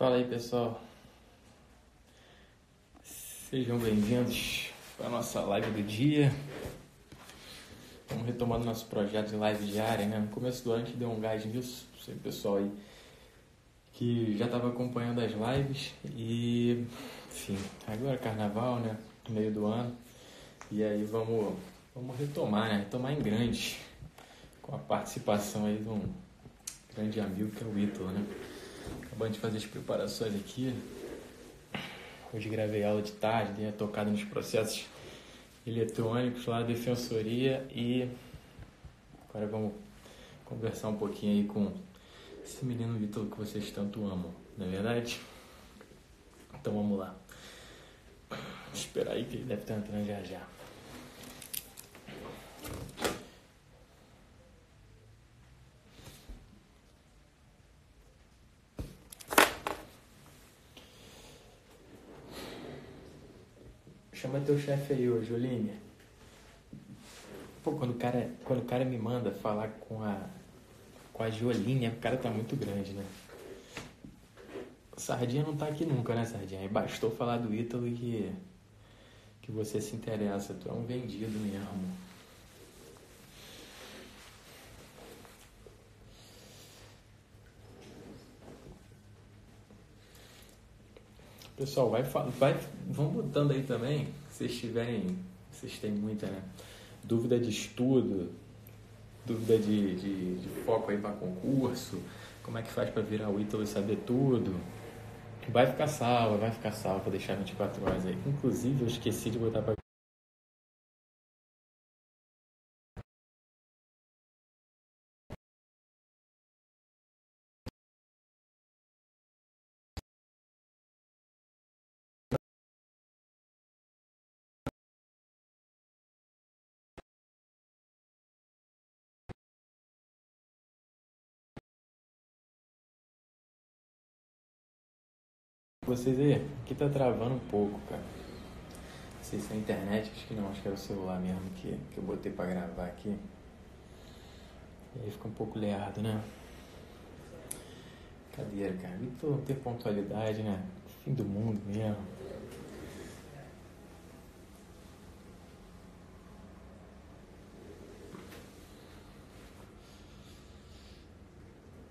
Fala aí pessoal, sejam bem-vindos para a nossa live do dia. Vamos retomando nosso projeto de live diária, né? No começo do ano a gente deu um gás nisso, sei pessoal aí que já estava acompanhando as lives e, enfim, agora é carnaval, né? Meio do ano e aí vamos, vamos retomar, né? Retomar em grande com a participação aí de um grande amigo que é o Ítalo, né? Acabando de fazer as preparações aqui. Hoje gravei aula de tarde, dei a tocada nos processos eletrônicos lá da defensoria e agora vamos conversar um pouquinho aí com esse menino Vitor que vocês tanto amam, não é verdade? Então vamos lá. Esperar aí que ele deve estar entrando já já. Chama teu chefe aí hoje, Oline. Pô, quando o cara, quando o cara me manda falar com a com a Joline, o cara tá muito grande, né? Sardinha não tá aqui nunca, né, Sardinha? Aí bastou falar do Ítalo que que você se interessa, tu é um vendido mesmo. Pessoal, vai, vai, vão botando aí também, se vocês tiverem, vocês têm muita né? dúvida de estudo, dúvida de, de, de foco aí para concurso, como é que faz para virar o Ítalo e saber tudo. Vai ficar salva, vai ficar salva, vou deixar 24 horas aí. Inclusive, eu esqueci de botar para vocês aí. Aqui tá travando um pouco, cara. Não sei se é a internet, acho que não, acho que era o celular mesmo que, que eu botei pra gravar aqui. E aí fica um pouco leado, né? Cadeira, cara. Vitor ter pontualidade, né? Fim do mundo mesmo.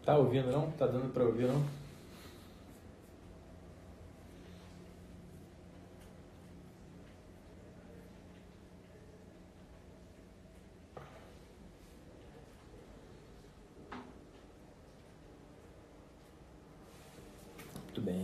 Tá ouvindo não? Tá dando pra ouvir não? Muito bem.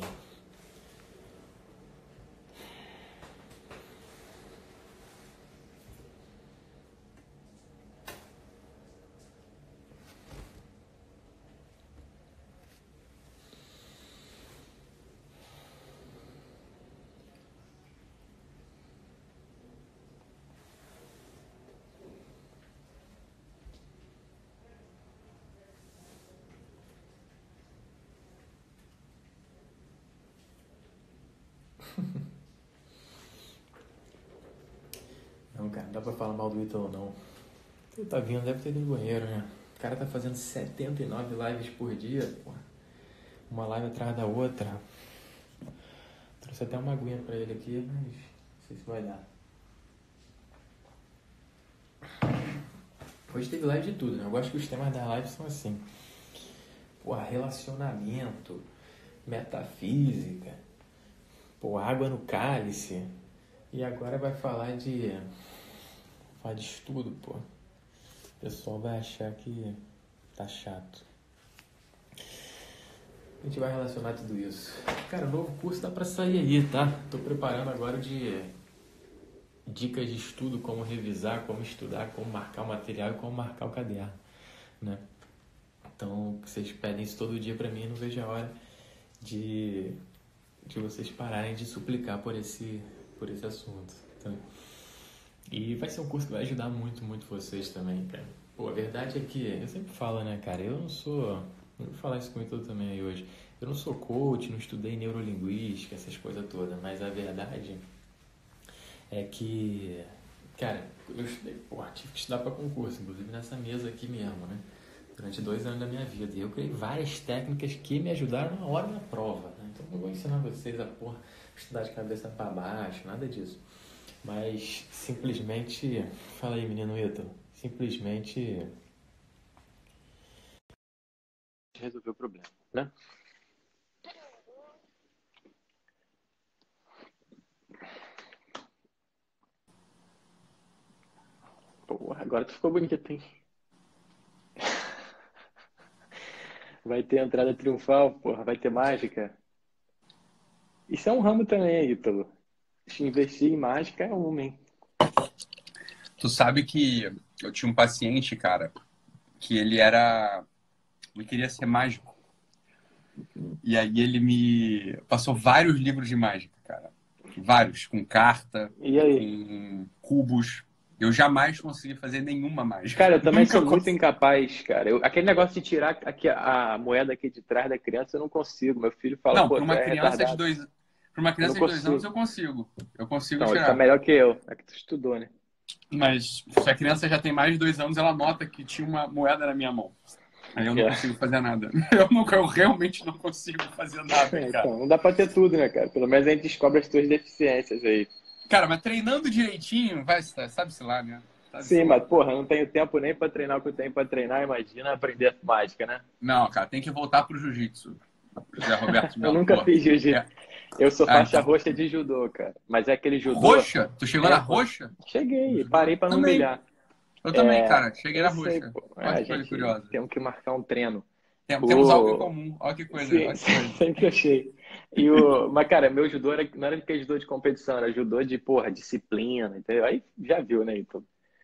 Não, cara, não dá pra falar mal do Ítalo, não. Ele tá vindo, deve ter ido no banheiro, né? O cara tá fazendo 79 lives por dia, pô. Uma live atrás da outra. Trouxe até uma aguinha pra ele aqui, mas não sei se vai dar. Hoje teve live de tudo, né? Eu gosto que os temas da live são assim. Pô, relacionamento, metafísica, pô, água no cálice. E agora vai falar de. De estudo, pô. O pessoal vai achar que tá chato. A gente vai relacionar tudo isso. Cara, o novo curso dá pra sair aí, tá? Tô preparando agora de dicas de estudo, como revisar, como estudar, como marcar o material e como marcar o caderno, né? Então, vocês pedem isso todo dia pra mim, não vejo a hora de, de vocês pararem de suplicar por esse, por esse assunto. Tá? E vai ser um curso que vai ajudar muito, muito vocês também, cara. Pô, a verdade é que eu sempre falo, né, cara? Eu não sou. Eu vou falar isso com o também aí hoje. Eu não sou coach, não estudei neurolinguística, essas coisas todas, mas a verdade é que, cara, eu estudei, pô, tive que estudar para concurso, inclusive nessa mesa aqui mesmo, né? durante dois anos da minha vida. E eu criei várias técnicas que me ajudaram na hora da prova. Né? Então não vou ensinar vocês a porra, estudar de cabeça para baixo, nada disso. Mas simplesmente. Fala aí, menino Ítalo. Simplesmente. Resolver o problema, né? Porra, agora tu ficou bonito, hein? Vai ter entrada triunfal, porra, vai ter mágica. Isso é um ramo também, Ítalo. Investir em mágica é um, hein? Tu sabe que eu tinha um paciente, cara, que ele era. Ele queria ser mágico. E aí ele me passou vários livros de mágica, cara. Vários, com carta, com cubos. Eu jamais consegui fazer nenhuma mágica. Cara, eu também Nunca sou consegui. muito incapaz, cara. Eu, aquele negócio de tirar aqui, a moeda aqui de trás da criança, eu não consigo. Meu filho fala, não, para uma é criança de dois, para uma criança de dois anos eu consigo. Eu consigo não, tirar. Tá melhor que eu. É que tu estudou, né? Mas se a criança já tem mais de dois anos, ela nota que tinha uma moeda na minha mão. Aí eu não é. consigo fazer nada. Eu, nunca, eu realmente não consigo fazer nada, é, cara. Então, não dá pra ter tudo, né, cara? Pelo menos a gente descobre as tuas deficiências aí. Cara, mas treinando direitinho, vai, sabe-se lá, né? Sabe Sim, mas porra, não tenho tempo nem pra treinar o que eu tenho pra treinar, imagina aprender mágica, né? Não, cara, tem que voltar pro jiu-jitsu. José Roberto eu nunca porra. fiz jiu-jitsu. É. Eu sou ah, faixa ah, então... roxa de judô, cara. Mas é aquele judô. Roxa? Tu chegou é, na roxa? Cheguei, parei pra não também. humilhar. Eu também, é, cara. Cheguei na roxa. Sei, Olha é, que coisa curiosa. Temos que marcar um treino. Tem, o... Temos algo em comum. Olha que coisa. Sim, Olha que coisa. sempre achei. E o... Mas, cara, meu judô era... não era que judô de competição, era judô de, porra, disciplina, entendeu? Aí já viu, né, então.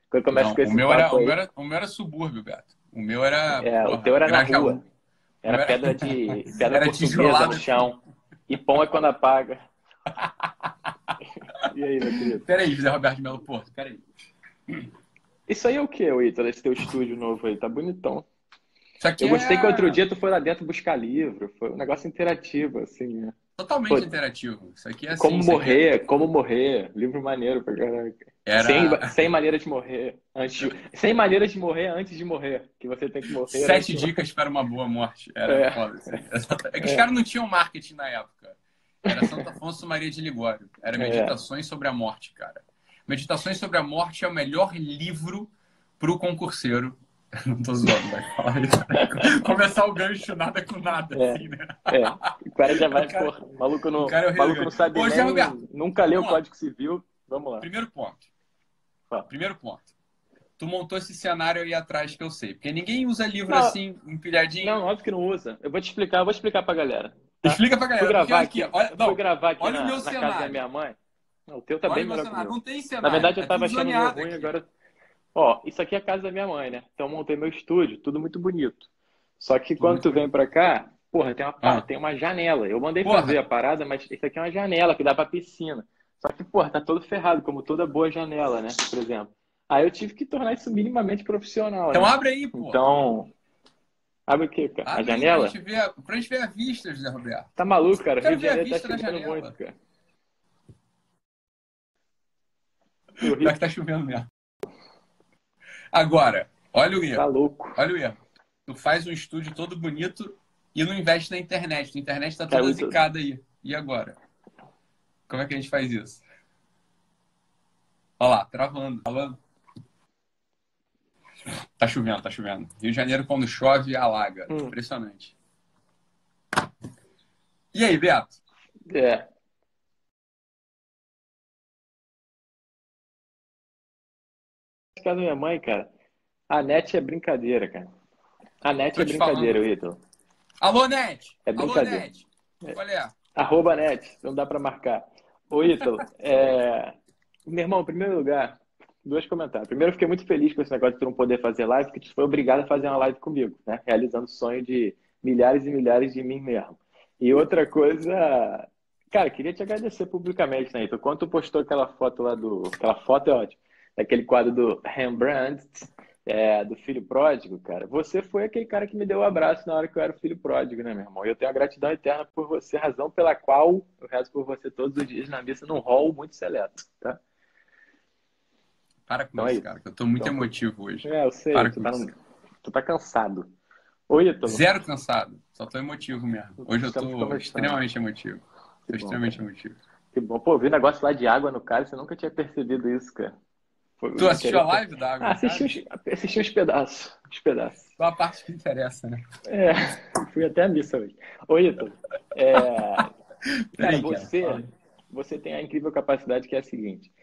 Quando começa não, com esse o meu, era, aí... o, meu era, o meu era subúrbio, Beto. O meu era. É, porra, o teu era na rua. Era, era pedra de. Pedra era portuguesa no chão. E pão é quando apaga. e aí, meu querido? Peraí, José Roberto de Melo Porto, peraí. Isso aí é o que, Ítalo? Esse teu estúdio novo aí, tá bonitão. Eu gostei é... que outro dia tu foi lá dentro buscar livro, foi um negócio interativo, assim, né? Totalmente Pô, interativo. Isso aqui é assim, Como morrer, é... como morrer. Livro maneiro pra caralho. Era... Sem, sem maneira de morrer. Antes de... Sem maneiras de morrer antes de morrer. Que você tem que morrer. Sete dicas de... para uma boa morte. Era é. foda. Assim. É que os é. caras não tinham marketing na época. Era Santo Afonso Maria de Ligório. Era é. Meditações sobre a Morte, cara. Meditações sobre a Morte é o melhor livro para o concurseiro. Não tô zoando, vai falar isso. Começar o gancho nada com nada, é, assim, né? É. O cara já vai, cara, porra, maluco não, é maluco não sabe Hoje, nem, nunca leu o Código Civil. Vamos lá. Primeiro ponto. Primeiro ponto. Tu montou esse cenário aí atrás que eu sei. Porque ninguém usa livro não, assim, empilhadinho. Não, óbvio que não usa. Eu vou te explicar, eu vou explicar pra galera. Tá? Explica pra galera. Fui gravar aqui, olha, não, gravar aqui olha na, o meu na cenário. casa da minha mãe. Não, o teu tá olha bem melhor cenário. Não tem cenário. Na verdade, eu é tava achando meio ruim, aqui. agora... Ó, isso aqui é a casa da minha mãe, né? Então eu montei meu estúdio, tudo muito bonito. Só que quando tu vem pra cá, porra, tem uma, ah. tem uma janela. Eu mandei porra. fazer a parada, mas isso aqui é uma janela que dá pra piscina. Só que, porra, tá todo ferrado, como toda boa janela, né? Por exemplo. Aí eu tive que tornar isso minimamente profissional. Então né? abre aí, pô. Então. Abre o quê, cara? Abre a janela? Pra gente, ver, pra gente ver a vista, José Roberto. Tá maluco, cara? Rio de Janeiro tá chovendo muito, cara. Pior que tá chovendo mesmo. Agora, olha o erro. Tá louco. Olha o erro. Tu faz um estúdio todo bonito e não investe na internet. A internet tá toda zicada aí. E agora? Como é que a gente faz isso? Olha lá, travando, falando. Tá chovendo, tá chovendo. Rio de Janeiro, quando chove, alaga. Hum. Impressionante. E aí, Beto? É. casa da minha mãe, cara. A net é brincadeira, cara. A net é brincadeira, Ítalo. Alô, net! É brincadeira. Alô, net! Qual é? Arroba net, não dá pra marcar. Ô, Ítalo, é... meu irmão, em primeiro lugar, dois comentários. Primeiro, eu fiquei muito feliz com esse negócio de tu não poder fazer live, porque tu foi obrigado a fazer uma live comigo, né? Realizando o sonho de milhares e milhares de mim mesmo. E outra coisa, cara, queria te agradecer publicamente, né, Ítalo? Quando tu postou aquela foto lá do. Aquela foto é ótima daquele quadro do Rembrandt, é, do filho pródigo, cara, você foi aquele cara que me deu o um abraço na hora que eu era o filho pródigo, né, meu irmão? E eu tenho a gratidão eterna por você, razão pela qual eu rezo por você todos os dias na missa num hall muito seleto, tá? Para com então, isso, é cara, que eu tô muito então, emotivo hoje. É, eu sei, Para tu, tá, no... tu tá cansado. Oi, Ítalo. Zero cansado. Só tô emotivo mesmo. Hoje eu tô extremamente emotivo. Tô extremamente emotivo. Que bom. Pô, vi um negócio lá de água no cara, você nunca tinha percebido isso, cara. Foi, tu assistiu a live da água? Ah, assisti, uns, assisti uns pedaços. Uns pedaços. Só a parte que interessa, né? É, fui até a missa hoje. Oi, Ítalo. É, cara, você, você tem a incrível capacidade que é a seguinte.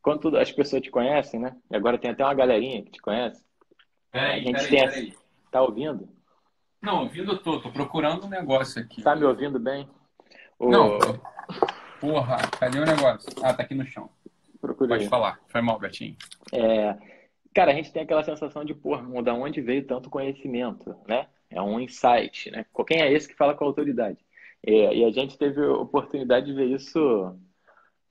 Quando as pessoas te conhecem, né? E agora tem até uma galerinha que te conhece. Peraí, a gente peraí, tem peraí. Tá ouvindo? Não, ouvindo eu tô. Tô procurando um negócio aqui. Tá me ouvindo bem? Não. Porra, cadê o negócio? Ah, tá aqui no chão. Procurei. Pode falar. Foi mal, Betinho. É, cara, a gente tem aquela sensação de, porra, da onde veio tanto conhecimento, né? É um insight, né? Quem é esse que fala com a autoridade? É, e a gente teve a oportunidade de ver isso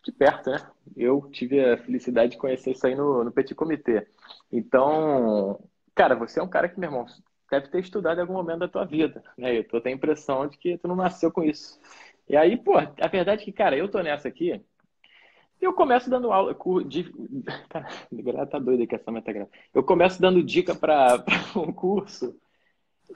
de perto, né? Eu tive a felicidade de conhecer isso aí no, no Petit Comitê. Então, cara, você é um cara que, meu irmão, deve ter estudado em algum momento da tua vida, né? Eu tô, tenho a impressão de que tu não nasceu com isso. E aí, pô, a verdade é que, cara, eu tô nessa aqui, eu começo dando aula. De... Cara, tá doido que essa meta grave. Eu começo dando dica para um curso.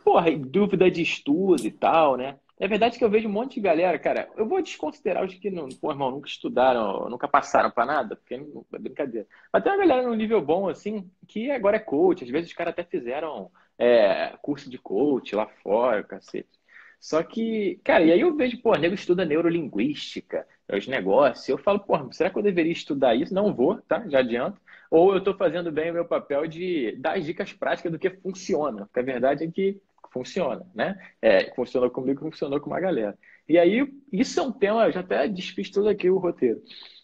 Porra, dúvida de estudo e tal, né? É verdade que eu vejo um monte de galera, cara. Eu vou desconsiderar os que não, pô, irmão, nunca estudaram, nunca passaram para nada, porque é brincadeira. Mas tem uma galera num nível bom, assim, que agora é coach. Às vezes os caras até fizeram é, curso de coach lá fora, cacete. Só que, cara, e aí eu vejo, pô, nego estuda neurolinguística, os negócios. Eu falo, pô, será que eu deveria estudar isso? Não vou, tá? Já adianto. Ou eu estou fazendo bem o meu papel de dar as dicas práticas do que funciona. Porque a verdade é que funciona, né? É, funcionou comigo, funcionou com uma galera. E aí, isso é um tema, eu já até desfiz tudo aqui o roteiro.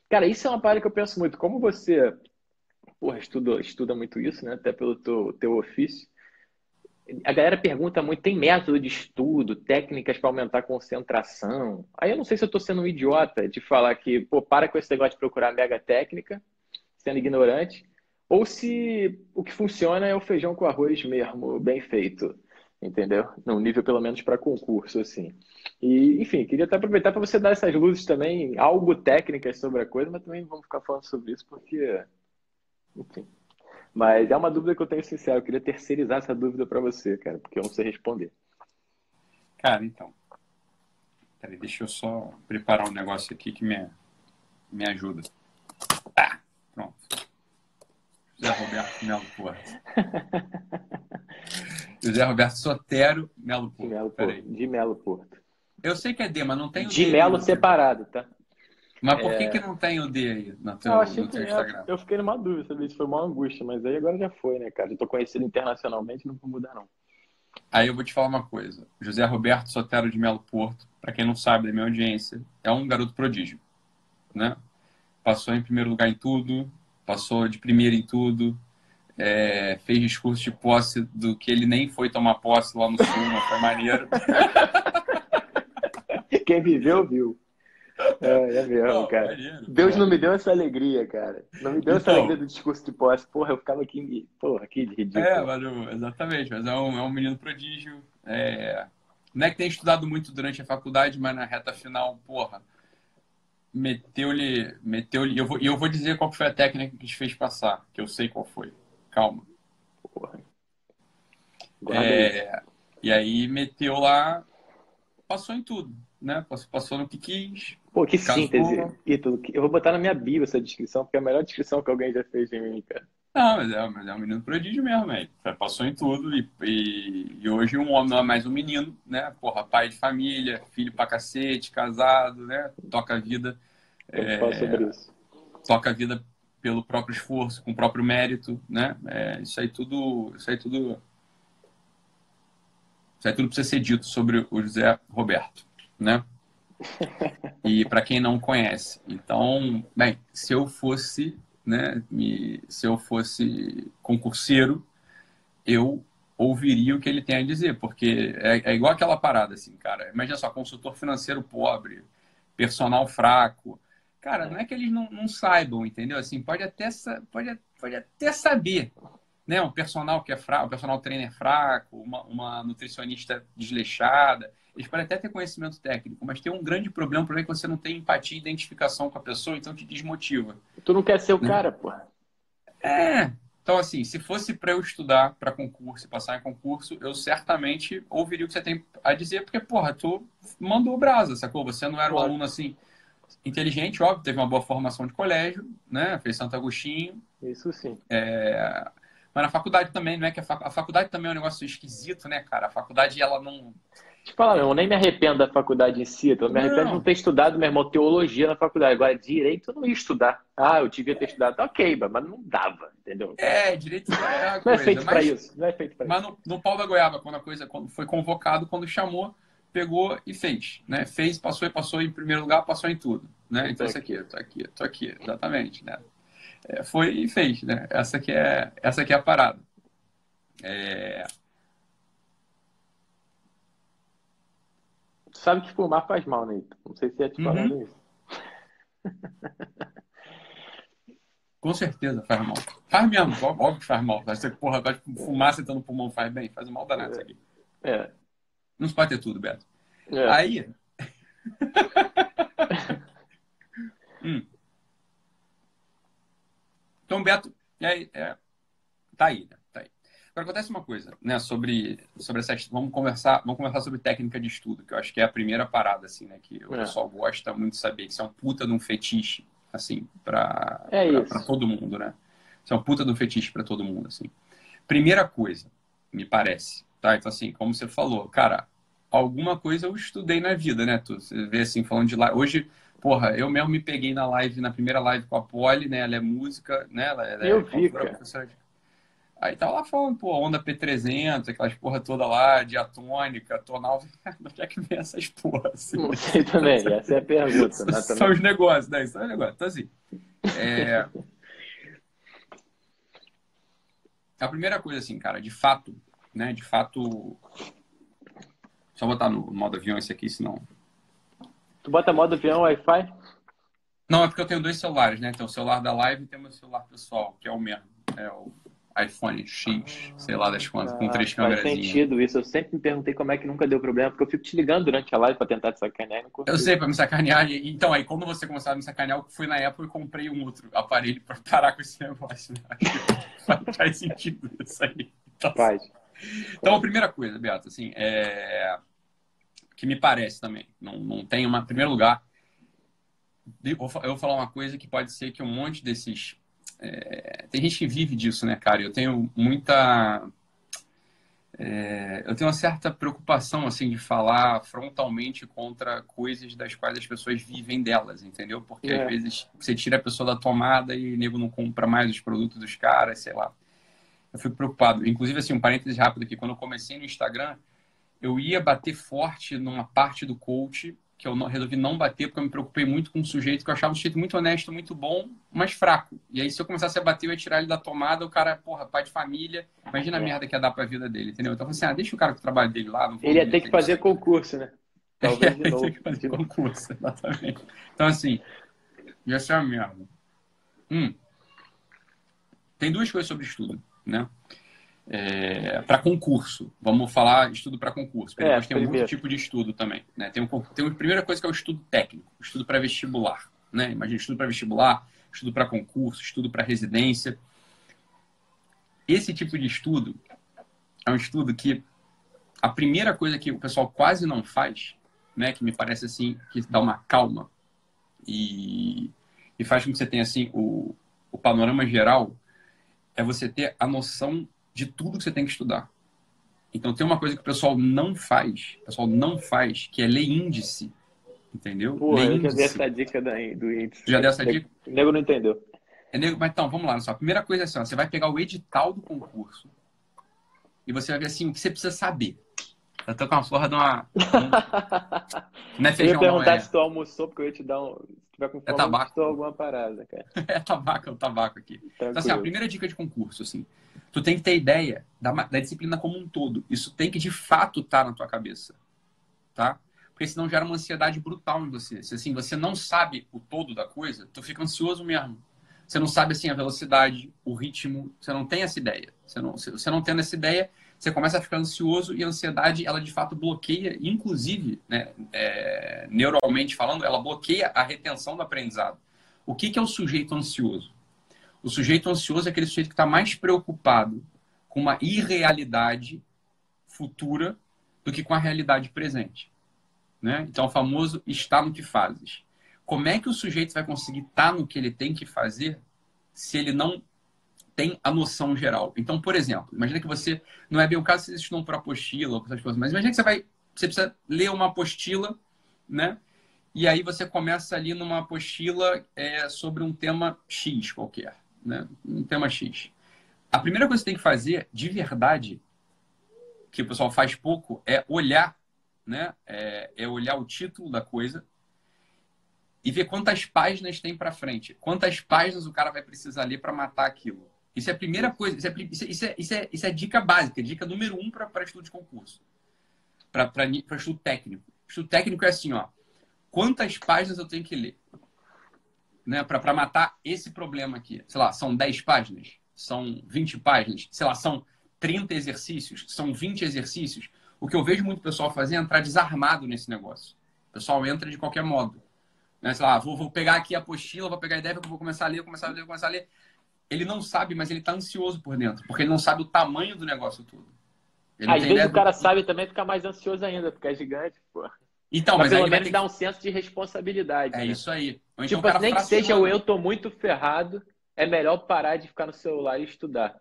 Cara, isso é uma parada que eu penso muito. Como você, porra, estuda, estuda muito isso, né? Até pelo teu, teu ofício. A galera pergunta muito, tem método de estudo, técnicas para aumentar a concentração. Aí eu não sei se eu estou sendo um idiota de falar que, pô, para com esse negócio de procurar mega técnica, sendo ignorante, ou se o que funciona é o feijão com arroz mesmo, bem feito entendeu? Num nível pelo menos para concurso, assim. E, enfim, queria até aproveitar para você dar essas luzes também, algo técnicas sobre a coisa, mas também vamos ficar falando sobre isso porque, enfim. Mas é uma dúvida que eu tenho sincero, eu queria terceirizar essa dúvida para você, cara, porque eu não sei responder. Cara, então. Peraí, deixa eu só preparar um negócio aqui que me, me ajuda. Tá, pronto. José Roberto Melo Porto. José Roberto Sotero Melo Porto. De Melo Porto. Eu sei que é D, mas não tem De D. Melo separado, tá? Mas por é... que, que não tem o D aí no teu, eu no teu Instagram? Eu, eu fiquei numa dúvida, sabe? Isso foi uma angústia, mas aí agora já foi, né, cara? Eu tô conhecido internacionalmente, não vou mudar, não. Aí eu vou te falar uma coisa. José Roberto Sotero de Melo Porto, para quem não sabe da minha audiência, é um garoto prodígio, né? Passou em primeiro lugar em tudo, passou de primeiro em tudo, é, fez discurso de posse do que ele nem foi tomar posse lá no sul, mas foi maneiro. Quem viveu, viu. É, é mesmo, não, cara. Maneiro, Deus não me deu essa alegria, cara. Não me deu então, essa alegria do discurso de posse. Porra, eu ficava aqui, porra, aqui de ridículo. É, mas, exatamente. Mas é um, é um menino prodígio. É... Não é que tem estudado muito durante a faculdade, mas na reta final, porra, meteu-lhe. Meteu-lhe. E eu vou, eu vou dizer qual foi a técnica que te fez passar, que eu sei qual foi. Calma. Porra. É, e aí meteu lá, passou em tudo, né? Passou, passou no que quis. Pô, que casou. síntese. Ítalo, eu vou botar na minha bio essa descrição, porque é a melhor descrição que alguém já fez de mim, cara. Não, mas é, mas é um menino prodígio mesmo, velho. Passou em tudo e, e, e, hoje um homem não é mais um menino, né? Porra, pai de família, filho pra cacete, casado, né? Toca a vida. É. Toca a vida pelo próprio esforço, com o próprio mérito, né? É, isso aí tudo, isso aí tudo, isso aí tudo precisa ser dito sobre o José Roberto, né? E para quem não conhece, então, bem, se eu fosse, né, me, se eu fosse concurseiro, eu ouviria o que ele tem a dizer, porque é, é igual aquela parada, assim, cara. Imagina só, consultor financeiro pobre, personal fraco, Cara, não é que eles não, não saibam, entendeu? Assim, pode até, pode, pode até saber, né? Um personal que é fraco, um personal trainer fraco, uma, uma nutricionista desleixada, eles podem até ter conhecimento técnico, mas tem um grande problema, o problema é que você não tem empatia e identificação com a pessoa, então te desmotiva. Tu não quer ser o né? cara, pô. É, Então, assim, se fosse para eu estudar para concurso e passar em concurso, eu certamente ouviria o que você tem a dizer, porque, porra, tu mandou o brasa, sacou? Você não era um aluno, assim, inteligente, óbvio, teve uma boa formação de colégio, né? Fez Santo Agostinho. Isso sim. É... Mas na faculdade também, não é que a, fac... a faculdade também é um negócio esquisito, né, cara? A faculdade, ela não te falar, eu nem me arrependo da faculdade em si. Eu me arrependo de não ter estudado, meu irmão, teologia na faculdade. Agora, direito eu não ia estudar. Ah, eu devia ter estudado. Ok, mas não dava, entendeu? É, direito não é Não é feito para isso. Não é feito Mas isso. No, no pau da goiaba, quando a coisa quando foi convocado, quando chamou, pegou e fez. Né? Fez, passou e passou em primeiro lugar, passou em tudo. Né? Então, isso aqui, tô aqui, tô aqui, exatamente. Né? É, foi e fez. Né? Essa, aqui é, essa aqui é a parada. É... sabe que fumar faz mal, né? Não sei se é te falando uhum. isso. Com certeza faz mal. Faz mesmo, óbvio que faz mal. Você, porra, vai fumar sentando no pulmão faz bem, faz mal danado isso aqui. É. Não se pode ter tudo, Beto. É. Aí. hum. Então, Beto, aí, é, tá aí, né? Agora acontece uma coisa, né, sobre, sobre essa. Vamos conversar, vamos conversar sobre técnica de estudo, que eu acho que é a primeira parada, assim, né? Que o é. pessoal gosta muito de saber, que isso é um puta de um fetiche, assim, para é todo mundo, né? Isso é um puta de um fetiche para todo mundo, assim. Primeira coisa, me parece, tá? Então, assim, como você falou, cara, alguma coisa eu estudei na vida, né? Tu, você vê assim, falando de lá. Hoje, porra, eu mesmo me peguei na live, na primeira live com a Polly, né? Ela é música, né? Ela, ela eu é vi, cara. professora de Aí tava lá falando, pô, onda P300, aquelas porra toda lá, diatônica, tonal. Onde é que vem essas porras? Assim? Não sei também, essa é a pergunta. Né, São os negócios, né? São os negócios. Então, assim, é... a primeira coisa, assim, cara, de fato, né, de fato... Só botar no modo avião esse aqui, senão... Tu bota modo avião, Wi-Fi? Não, é porque eu tenho dois celulares, né? Tem o celular da live e tem o meu celular pessoal, que é o mesmo. É o iPhone X, sei lá das quantas, com três câmeras. Faz sentido isso. Eu sempre me perguntei como é que nunca deu problema, porque eu fico te ligando durante a live para tentar te sacanear. Não eu sei, para me sacanear. Então, aí quando você começava a me sacanear, eu fui na Apple e comprei um outro aparelho para parar com esse negócio. Faz sentido isso aí. Então, Faz. Então, a primeira coisa, Beato, assim, é... que me parece também, não, não tem uma. Em primeiro lugar, eu vou falar uma coisa que pode ser que um monte desses é, tem gente que vive disso, né, cara? Eu tenho muita. É, eu tenho uma certa preocupação, assim, de falar frontalmente contra coisas das quais as pessoas vivem delas, entendeu? Porque é. às vezes você tira a pessoa da tomada e o nego não compra mais os produtos dos caras, sei lá. Eu fico preocupado. Inclusive, assim, um parênteses rápido aqui. Quando eu comecei no Instagram, eu ia bater forte numa parte do coach que eu não, resolvi não bater porque eu me preocupei muito com um sujeito que eu achava um sujeito muito honesto, muito bom, mas fraco. E aí, se eu começasse a bater, eu ia tirar ele da tomada, o cara, porra, pai de família, imagina a merda que ia dar pra vida dele, entendeu? Então, assim, ah, deixa o cara com o trabalho dele lá. Não ele ia ter que fazer concurso, né? Talvez de novo. que fazer concurso, exatamente. Então, assim, ia ser a merda. Hum. Tem duas coisas sobre estudo, né? É, para concurso. Vamos falar estudo para concurso. Porque é, depois tem um outro tipo de estudo também. Né? Tem, um, tem uma primeira coisa que é o estudo técnico, estudo para vestibular. Né? Imagina estudo para vestibular, estudo para concurso, estudo para residência. Esse tipo de estudo é um estudo que a primeira coisa que o pessoal quase não faz, né, que me parece assim, que dá uma calma e, e faz com que você tenha assim o, o panorama geral, é você ter a noção de tudo que você tem que estudar. Então tem uma coisa que o pessoal não faz, o pessoal não faz, que é ler índice. Entendeu? Pô, ler eu índice. já dei essa dica do índice. Já deu essa dica? O nego não entendeu. É nego, mas então, vamos lá. Só. A primeira coisa é assim, ó, você vai pegar o edital do concurso e você vai ver assim, o que você precisa saber. Eu tô com uma porra de uma. não é feijão, eu ia perguntar é... se tu almoçou, porque eu ia te dar um. Se tiver com fome, é tabaco. alguma parada, cara. é tabaco, é o tabaco aqui. Então, assim, a primeira dica de concurso, assim tu tem que ter ideia da, da disciplina como um todo. Isso tem que de fato estar tá na tua cabeça, tá? Porque senão gera uma ansiedade brutal em você. Se assim, você não sabe o todo da coisa, tu fica ansioso mesmo. Você não sabe assim a velocidade, o ritmo, você não tem essa ideia. Você não, você não tendo essa ideia, você começa a ficar ansioso e a ansiedade, ela de fato bloqueia, inclusive, né, é, neuralmente falando, ela bloqueia a retenção do aprendizado. O que, que é o sujeito ansioso? O sujeito ansioso é aquele sujeito que está mais preocupado com uma irrealidade futura do que com a realidade presente. Né? Então, o famoso está no que fazes. Como é que o sujeito vai conseguir estar tá no que ele tem que fazer se ele não tem a noção geral? Então, por exemplo, imagina que você, não é bem o caso se você estudou por apostila ou essas coisas, mas imagina que você vai, você precisa ler uma apostila, né? E aí você começa ali numa apostila é, sobre um tema X qualquer, né? Um tema X. A primeira coisa que você tem que fazer, de verdade, que o pessoal faz pouco, é olhar, né? É, é olhar o título da coisa e ver quantas páginas tem para frente, quantas páginas o cara vai precisar ler para matar aquilo. Isso é a primeira coisa, isso é, isso é, isso é, isso é dica básica, dica número um para estudo de concurso, para estudo técnico. Estudo técnico é assim, ó, quantas páginas eu tenho que ler? Né, para matar esse problema aqui. Sei lá, são 10 páginas? São 20 páginas? Sei lá, são 30 exercícios? São 20 exercícios? O que eu vejo muito pessoal fazer é entrar desarmado nesse negócio. O pessoal entra de qualquer modo. Né? Sei lá, vou, vou pegar aqui a apostila, vou pegar a ideia, vou começar a ler, vou começar a ler, vou começar a ler. Ele não sabe, mas ele está ansioso por dentro, porque ele não sabe o tamanho do negócio todo. Ele Às vezes o cara do... sabe também fica mais ansioso ainda, porque é gigante, pô. Então, mas, mas pelo menos dá um senso de responsabilidade. É né? isso aí. Ou então tipo, nem que seja o eu tô muito ferrado, é melhor parar de ficar no celular e estudar.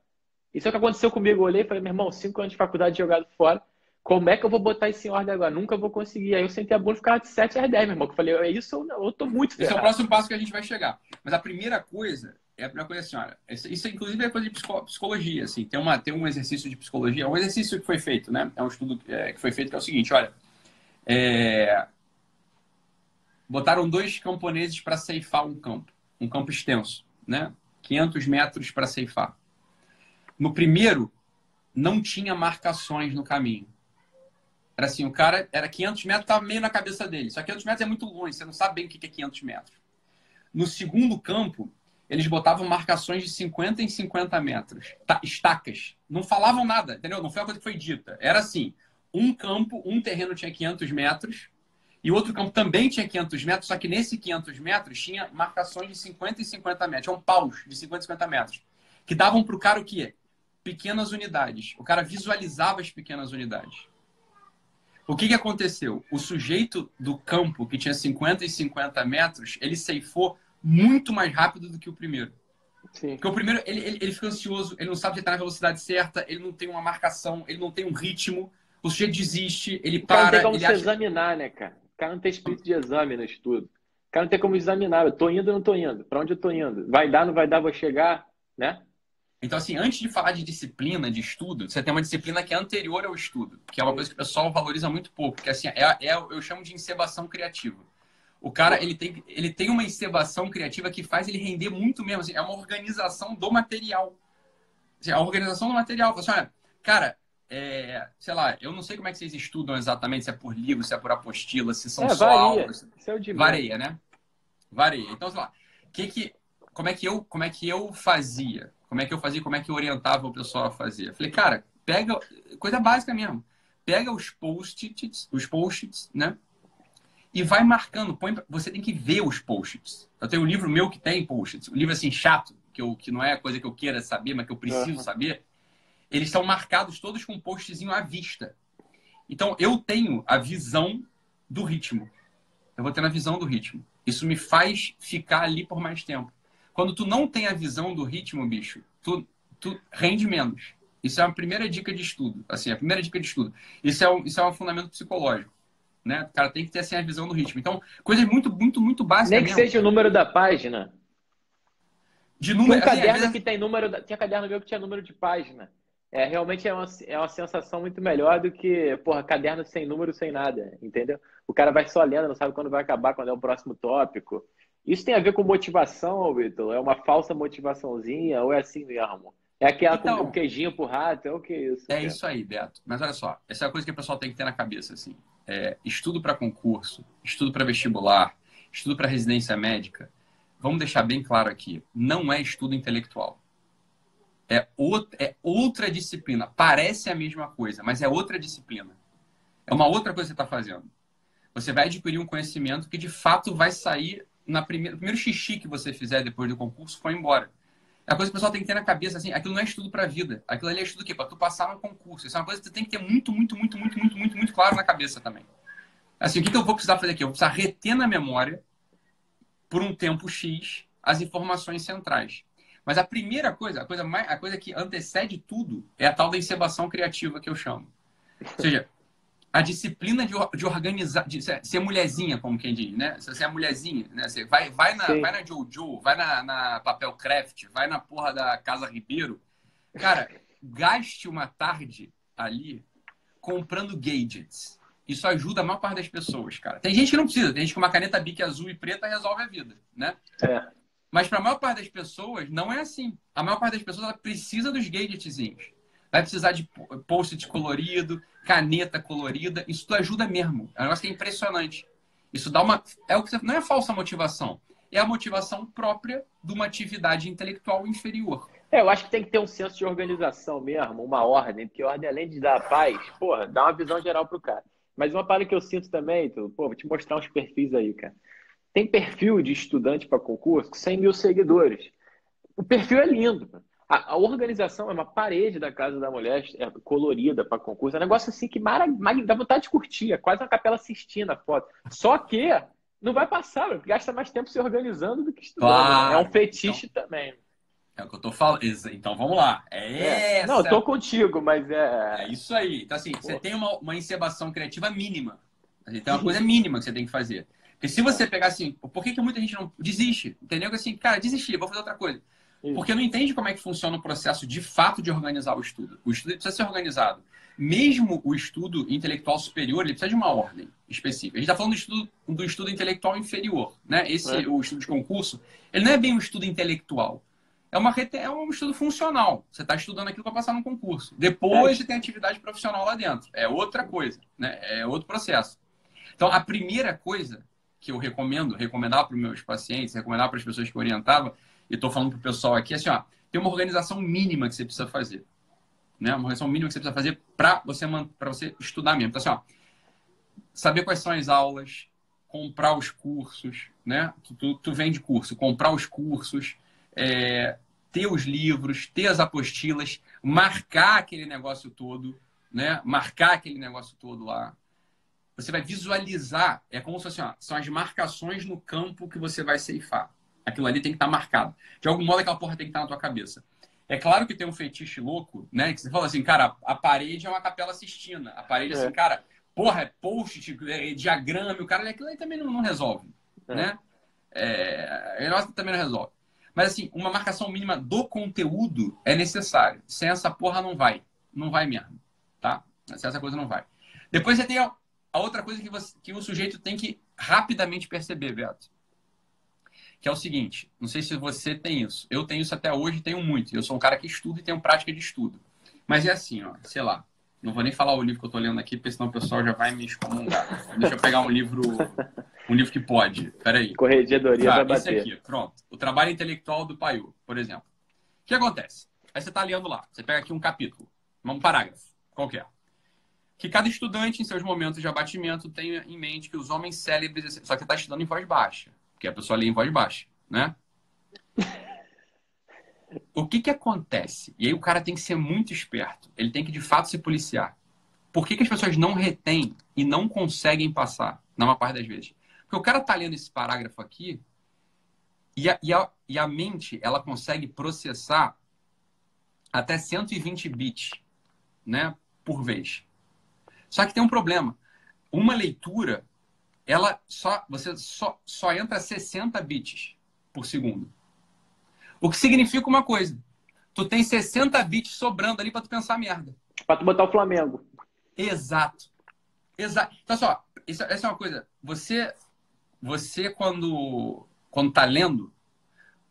Isso é o que aconteceu comigo. Eu olhei e falei, meu irmão, cinco anos de faculdade jogado fora. Como é que eu vou botar isso em ordem agora? Nunca vou conseguir. Aí eu sentei a bunda e ficava de 7 às 10, meu irmão. Eu falei, é isso ou não? Eu tô muito ferrado. Esse é o próximo passo que a gente vai chegar. Mas a primeira coisa, é a primeira coisa assim, olha, isso inclusive é coisa de psicologia, assim. Tem, uma, tem um exercício de psicologia, um exercício que foi feito, né? É um estudo é, que foi feito que é o seguinte, olha, é... botaram dois camponeses para ceifar um campo, um campo extenso, né? 500 metros para ceifar. No primeiro, não tinha marcações no caminho. Era assim, o cara era 500 metros, estava meio na cabeça dele. Só que 500 metros é muito longe, você não sabe bem o que é 500 metros. No segundo campo, eles botavam marcações de 50 em 50 metros, estacas. Não falavam nada, entendeu? Não foi uma coisa que foi dita. Era assim, um campo, um terreno tinha 500 metros e outro campo também tinha 500 metros, só que nesse 500 metros tinha marcações de 50 e 50 metros. Tinham paus de 50 e 50 metros. Que davam para o cara o quê? pequenas unidades. O cara visualizava as pequenas unidades. O que, que aconteceu? O sujeito do campo, que tinha 50 e 50 metros, ele ceifou muito mais rápido do que o primeiro. Sim. Porque o primeiro, ele, ele, ele fica ansioso, ele não sabe se está na velocidade certa, ele não tem uma marcação, ele não tem um ritmo. O sujeito desiste, ele o para. Não tem como se acha... examinar, né, cara? O cara não tem espírito de exame no estudo. O cara não tem como examinar. Eu tô indo ou não tô indo? Para onde eu tô indo? Vai dar, não vai dar, vou chegar, né? Então, assim, antes de falar de disciplina, de estudo, você tem uma disciplina que é anterior ao estudo, que é uma coisa que o pessoal valoriza muito pouco, que assim, é, é eu chamo de encebação criativa. O cara, ele tem, ele tem uma encebação criativa que faz ele render muito mesmo. Assim, é uma organização do material. Assim, a organização do material. Assim, olha, cara, é, sei lá, eu não sei como é que vocês estudam exatamente, se é por livro, se é por apostila, se são é, só varia. aulas. É varia, né? Varia. Então, sei lá, que que, como, é que eu, como é que eu fazia? Como é que eu fazia? Como é que eu orientava o pessoal a fazer? Eu falei, cara, pega coisa básica mesmo. Pega os post-its, os post-its, né? E vai marcando. Põe, você tem que ver os post-its. Eu tenho um livro meu que tem post-its. Um livro assim chato, que, eu, que não é coisa que eu queira saber, mas que eu preciso uhum. saber. Eles são marcados todos com um postzinho à vista. Então eu tenho a visão do ritmo. Eu vou tendo a visão do ritmo. Isso me faz ficar ali por mais tempo. Quando tu não tem a visão do ritmo, bicho, tu, tu rende menos. Isso é a primeira dica de estudo. Assim, a primeira dica de estudo. Isso é um, isso é um fundamento psicológico. Né? O cara tem que ter assim, a visão do ritmo. Então, coisas muito, muito, muito básicas. Nem que mesmo. seja o número da página. De número. Tinha um caderno vezes... que tem número. Da... Tinha caderno meu que tinha número de página. É, realmente é uma, é uma sensação muito melhor do que, porra, caderno sem número, sem nada, entendeu? O cara vai só lendo, não sabe quando vai acabar, quando é o próximo tópico. Isso tem a ver com motivação, Vitor? É uma falsa motivaçãozinha ou é assim mesmo? É aquela então, com um queijinho pro rato? É o que é isso? É isso aí, Beto. Mas olha só, essa é a coisa que o pessoal tem que ter na cabeça, assim. É, estudo para concurso, estudo para vestibular, estudo para residência médica. Vamos deixar bem claro aqui, não é estudo intelectual. É outra, é outra disciplina. Parece a mesma coisa, mas é outra disciplina. É uma outra coisa que você está fazendo. Você vai adquirir um conhecimento que de fato vai sair na primeira, o primeiro xixi que você fizer depois do concurso foi embora. É coisa que o pessoal tem que ter na cabeça, assim, aquilo não é estudo para a vida. Aquilo ali é estudo o quê? Para tu passar num concurso. Isso é uma coisa que tu tem que ter muito, muito, muito, muito, muito, muito, muito claro na cabeça também. Assim, o que, que eu vou precisar fazer aqui? Eu vou precisar reter na memória, por um tempo X, as informações centrais. Mas a primeira coisa, a coisa, mais, a coisa que antecede tudo, é a tal da encebação criativa que eu chamo. Ou seja, a disciplina de, de organizar, de ser, mulherzinha, como quem diz, né? Você é mulherzinha, né? Você vai, vai, na, vai na Jojo, vai na, na Papel Craft, vai na porra da Casa Ribeiro. Cara, gaste uma tarde ali comprando gadgets. Isso ajuda a maior parte das pessoas, cara. Tem gente que não precisa, tem gente que uma caneta Bic azul e preta resolve a vida, né? É. Mas para a maior parte das pessoas, não é assim. A maior parte das pessoas ela precisa dos gadgetzinhos. Vai precisar de post-it colorido, caneta colorida. Isso ajuda mesmo. É um negócio que é impressionante. Isso dá uma. É o que não é falsa motivação. É a motivação própria de uma atividade intelectual inferior. É, eu acho que tem que ter um senso de organização mesmo, uma ordem, porque ordem, além de dar paz, porra, dá uma visão geral pro cara. Mas uma parada que eu sinto também, tu, pô, vou te mostrar uns perfis aí, cara. Tem perfil de estudante para concurso com 100 mil seguidores. O perfil é lindo. A, a, organização é uma parede da casa da mulher é colorida para concurso. É um negócio assim que mara, dá vontade de curtir. É quase uma capela Sistina a foto. Só que não vai passar, gasta mais tempo se organizando do que estudando. Claro. É um fetiche então, também. É o que eu tô falando. Então vamos lá. É, é. Não, eu tô contigo, mas é. É isso aí. Então, assim, Pô. você tem uma, uma encebação criativa mínima. Tem uma coisa mínima que você tem que fazer. Porque se você pegar assim, por que, que muita gente não desiste? Entendeu? Que assim, cara, desistir, vou fazer outra coisa. Porque não entende como é que funciona o processo de fato de organizar o estudo. O estudo precisa ser organizado. Mesmo o estudo intelectual superior, ele precisa de uma ordem específica. A gente está falando do estudo, do estudo intelectual inferior. Né? Esse, é. o estudo de concurso, ele não é bem um estudo intelectual. É, uma, é um estudo funcional. Você está estudando aquilo para passar no concurso. Depois é. você tem atividade profissional lá dentro. É outra coisa. Né? É outro processo. Então, a primeira coisa que eu recomendo, recomendar para os meus pacientes, recomendar para as pessoas que eu orientava, e estou falando para o pessoal aqui, assim, ó, tem uma organização mínima que você precisa fazer. Né? Uma organização mínima que você precisa fazer para você, você estudar mesmo. Então, assim, ó, saber quais são as aulas, comprar os cursos, né? Tu, tu, tu vende curso, comprar os cursos, é, ter os livros, ter as apostilas, marcar aquele negócio todo, né? Marcar aquele negócio todo lá. Você vai visualizar, é como se fosse, ó, são as marcações no campo que você vai ceifar. Aquilo ali tem que estar tá marcado. De algum modo, aquela porra tem que estar tá na tua cabeça. É claro que tem um fetiche louco, né? Que você fala assim, cara, a parede é uma capela sistina. A parede, assim, é. assim, cara, porra, é post, é diagrama, o cara, aquilo aí também não, não resolve, é. né? É, nossa, também não resolve. Mas, assim, uma marcação mínima do conteúdo é necessário. Sem essa porra não vai. Não vai mesmo, tá? Sem essa coisa não vai. Depois você tem a, a outra coisa que, você, que o sujeito tem que rapidamente perceber, Beto que é o seguinte: não sei se você tem isso. Eu tenho isso até hoje, tenho muito. Eu sou um cara que estuda e tenho prática de estudo. Mas é assim, ó, sei lá. Não vou nem falar o livro que eu tô lendo aqui, porque senão o pessoal já vai me excomungar. Deixa eu pegar um livro, um livro que pode. Peraí. Corregedoria tá, vai esse bater. aqui, pronto. O trabalho intelectual do Paiu, por exemplo. O que acontece? Aí você tá lendo lá. Você pega aqui um capítulo, um parágrafo, qualquer. Que cada estudante, em seus momentos de abatimento, tenha em mente que os homens célebres. Só que está estudando em voz baixa. Porque a pessoa lê em voz baixa, né? O que que acontece? E aí o cara tem que ser muito esperto. Ele tem que, de fato, se policiar. Por que, que as pessoas não retêm e não conseguem passar, na maior parte das vezes? Porque o cara tá lendo esse parágrafo aqui e a, e a, e a mente, ela consegue processar até 120 bits, né, por vez. Só que tem um problema. Uma leitura ela só você só, só entra 60 bits por segundo. O que significa uma coisa. Tu tem 60 bits sobrando ali para tu pensar merda. Para tu botar o Flamengo. Exato. Exato. Então só, isso, essa é uma coisa. Você você quando quando tá lendo,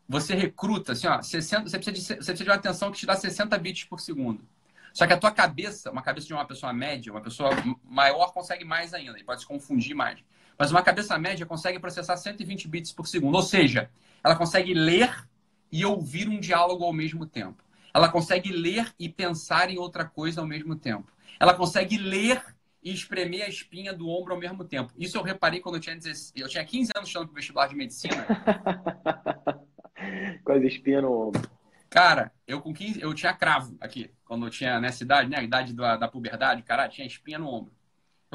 você recruta assim, ó, 60, você precisa de, você precisa de uma atenção que te dá 60 bits por segundo. Só que a tua cabeça, uma cabeça de uma pessoa média, uma pessoa maior consegue mais ainda, e pode se confundir mais. Mas uma cabeça média consegue processar 120 bits por segundo. Ou seja, ela consegue ler e ouvir um diálogo ao mesmo tempo. Ela consegue ler e pensar em outra coisa ao mesmo tempo. Ela consegue ler e espremer a espinha do ombro ao mesmo tempo. Isso eu reparei quando eu tinha, 16, eu tinha 15 anos estudando para vestibular de medicina. Com as espinhas no ombro. Cara, eu com 15, eu tinha cravo aqui, quando eu tinha nessa idade, né? A idade da, da puberdade, cara, tinha espinha no ombro.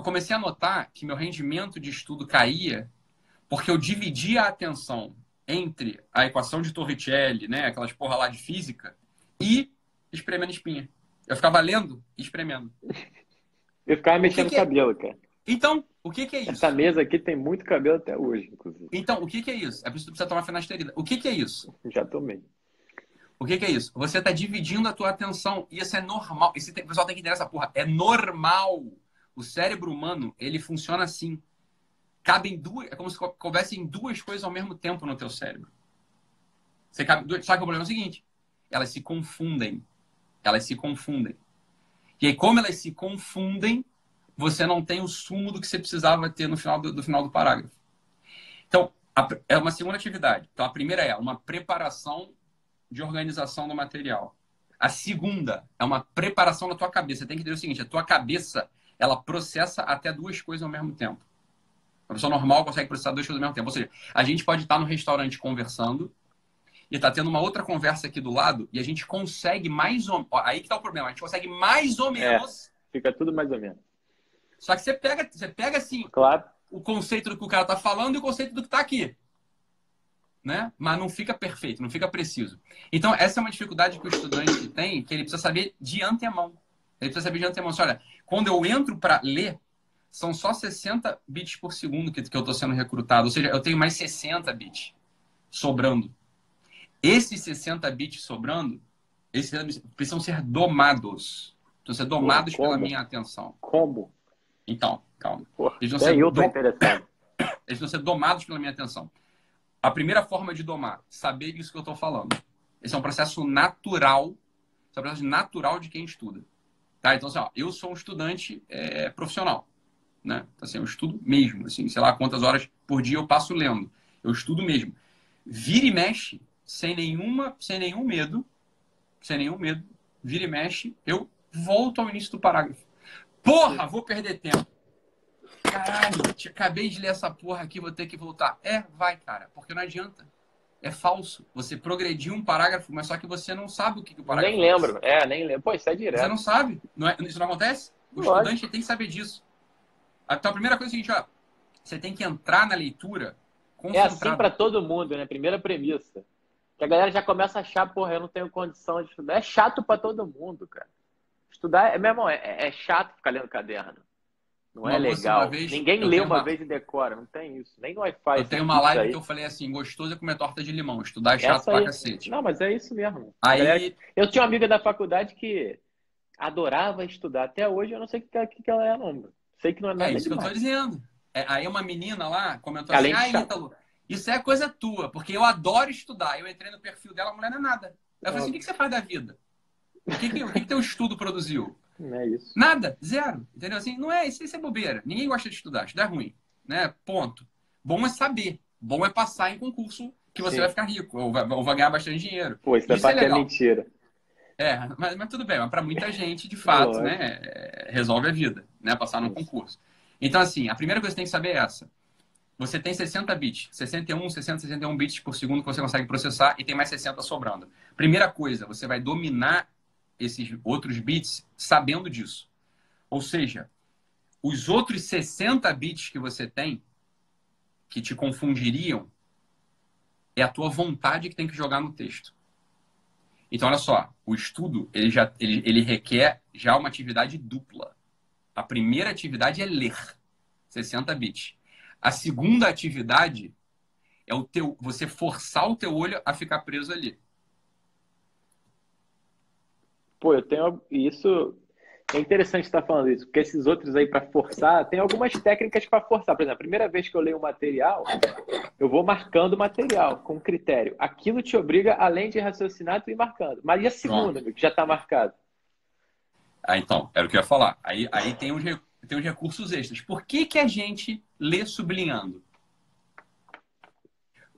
Eu comecei a notar que meu rendimento de estudo caía porque eu dividia a atenção entre a equação de Torricelli, né? Aquelas porra lá de física, e espremendo espinha. Eu ficava lendo e espremendo. Eu ficava mexendo que o cabelo, cara. Então, o que, que é isso? Essa mesa aqui tem muito cabelo até hoje, inclusive. Então, o que, que é isso? É por isso que tu precisa tomar finasterida. O que, que é isso? Já tomei. O que, que é isso? Você está dividindo a tua atenção. E isso é normal. Esse tem, o pessoal tem que entender essa porra. É normal. O cérebro humano, ele funciona assim. Cabem duas. É como se coubessem duas coisas ao mesmo tempo no teu cérebro. Você cabe duas, só que o problema é o seguinte: elas se confundem. Elas se confundem. E aí, como elas se confundem, você não tem o sumo do que você precisava ter no final do, do final do parágrafo. Então, a, é uma segunda atividade. Então, a primeira é uma preparação de organização do material. A segunda é uma preparação da tua cabeça. Você tem que entender o seguinte: a tua cabeça ela processa até duas coisas ao mesmo tempo. A pessoa normal consegue processar duas coisas ao mesmo tempo. Ou seja, a gente pode estar no restaurante conversando e tá tendo uma outra conversa aqui do lado e a gente consegue mais ou aí que tá o problema, a gente consegue mais ou é, menos. É, fica tudo mais ou menos. Só que você pega, você pega assim, claro. o conceito do que o cara tá falando e o conceito do que tá aqui né? Mas não fica perfeito, não fica preciso. Então, essa é uma dificuldade que o estudante tem, que ele precisa saber de antemão. Ele precisa saber de antemão. Assim, olha, quando eu entro para ler, são só 60 bits por segundo que, que eu estou sendo recrutado. Ou seja, eu tenho mais 60 bits sobrando. Esses 60 bits sobrando, esses precisam ser domados. Precisam ser domados Como? pela minha atenção. Como? Então, calma. Porra, eles, vão ser eu tô interessado. eles vão ser domados pela minha atenção. A primeira forma de domar, saber isso que eu estou falando. Esse é um processo natural, esse é um processo natural de quem estuda. Tá? Então, assim, ó, eu sou um estudante é, profissional. Né? Então, assim, eu estudo mesmo. Assim, sei lá quantas horas por dia eu passo lendo. Eu estudo mesmo. Vira e mexe, sem, nenhuma, sem nenhum medo, sem nenhum medo, vira e mexe, eu volto ao início do parágrafo. Porra, vou perder tempo. Caralho, acabei de ler essa porra aqui, vou ter que voltar. É, vai, cara, porque não adianta. É falso. Você progrediu um parágrafo, mas só que você não sabe o que, que o parágrafo Nem lembro. É, nem lembro. Pô, isso é direto. Você não sabe. Não é, isso não acontece? O Lógico. estudante tem que saber disso. Então, a primeira coisa é a seguinte, ó. Você tem que entrar na leitura É assim para todo mundo, né? Primeira premissa. Que a galera já começa a achar, porra, eu não tenho condição de estudar. É chato para todo mundo, cara. Estudar, é, meu irmão, é, é chato ficar lendo caderno. Não é legal. Vez, Ninguém lê uma, uma, vez e decora, não tem isso. Nem no Wi-Fi. Eu tenho uma live aí. que eu falei assim: gostoso é comer torta de limão. Estudar é chato Essa pra aí. cacete. Não, mas é isso mesmo. Aí... Eu tinha uma amiga da faculdade que adorava estudar. Até hoje eu não sei o que, que, ela é, não. Sei que não é nada. É isso demais. que eu tô dizendo. É, aí uma menina lá comentou Além assim: ah, Ítalo, isso é coisa tua, porque eu adoro estudar. Eu entrei no perfil dela, a mulher não é nada. Eu falei assim: o que, você faz da vida? O que, que, o que, que teu estudo produziu? É isso. Nada, zero. Entendeu? Assim, não é isso, isso é bobeira. Ninguém gosta de estudar, estudar é ruim. Né? Ponto. Bom é saber. Bom é passar em concurso que você Sim. vai ficar rico ou vai, ou vai, ganhar bastante dinheiro. Pô, isso, isso é, é mentira. É, mas, mas tudo bem, mas para muita gente, de fato, né, é, resolve a vida, né, passar num concurso. Então, assim, a primeira coisa que você tem que saber é essa. Você tem 60 bits, 61, 60, 61 bits por segundo que você consegue processar e tem mais 60 sobrando. Primeira coisa, você vai dominar esses outros bits sabendo disso. Ou seja, os outros 60 bits que você tem, que te confundiriam, é a tua vontade que tem que jogar no texto. Então, olha só, o estudo ele já ele, ele requer já uma atividade dupla. A primeira atividade é ler, 60 bits. A segunda atividade é o teu, você forçar o teu olho a ficar preso ali. Pô, eu tenho isso. É interessante estar falando isso, porque esses outros aí para forçar, tem algumas técnicas para forçar. Por exemplo, a primeira vez que eu leio um material, eu vou marcando o material com critério. Aquilo te obriga, além de raciocinar, tu ir marcando. Mas e a segunda, que já está marcado? Ah, então, era o que eu ia falar. Aí, aí tem, os, tem os recursos extras. Por que, que a gente lê sublinhando?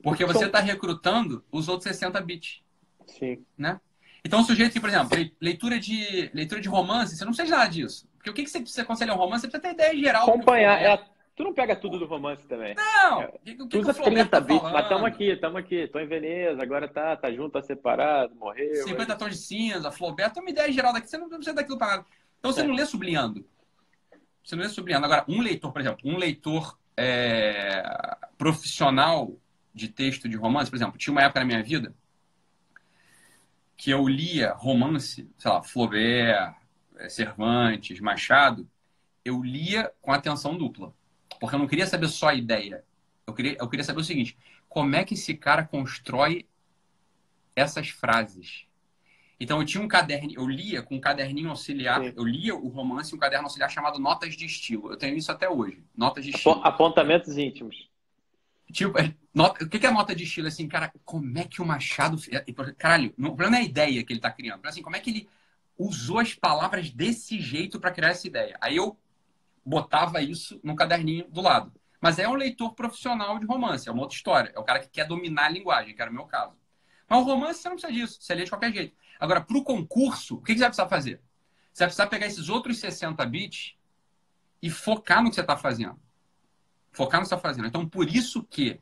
Porque você está recrutando os outros 60 bits. Sim. Né? Então, o sujeito que, por exemplo, leitura de, leitura de romance, você não precisa nada disso. Porque o que, que você precisa aconselhar um romance? Você precisa ter ideia geral. Acompanhar, é, Tu não pega tudo do romance também. Não! É. O que, Tu que, usa Flaubert 30 tá bits, mas tamo aqui, tamo aqui, tô em Veneza, agora tá, tá junto, tá separado, morreu. 50 tons de cinza, Flaubert, tem uma ideia geral daqui, você não precisa daquilo para nada. Então você É. não lê sublinhando. Você não lê sublinhando. Agora, um leitor, por exemplo, um leitor é, profissional de texto de romance, por exemplo, tinha uma época na minha vida que eu lia romance, sei lá, Flaubert, eh, Cervantes, Machado, eu lia com atenção dupla. Porque eu não queria saber só a ideia. Eu queria, eu queria saber o seguinte: como é que esse cara constrói essas frases? Então eu tinha um caderno, eu lia com um caderninho auxiliar, Sim. eu lia o romance em um caderno auxiliar chamado Notas de Estilo. Eu tenho isso até hoje. Notas de estilo. Apo- Apontamentos íntimos. Tipo, é, nota- o que é nota de estilo? Assim, cara, como é que o Machado. é, Caralho, o problema é a ideia que ele tá criando. Mas, assim, como é que ele usou as palavras desse jeito para criar essa ideia? Aí eu botava isso no caderninho do lado. Mas é um leitor profissional de romance, é uma outra história. É o cara que quer dominar a linguagem, que era o meu caso. Mas o romance você não precisa disso, você lê de qualquer jeito. Agora, para o concurso, o que você vai precisar fazer? Você vai precisar pegar esses outros 60 bits e focar no que você está fazendo. Focar no que está fazendo. Então, por isso que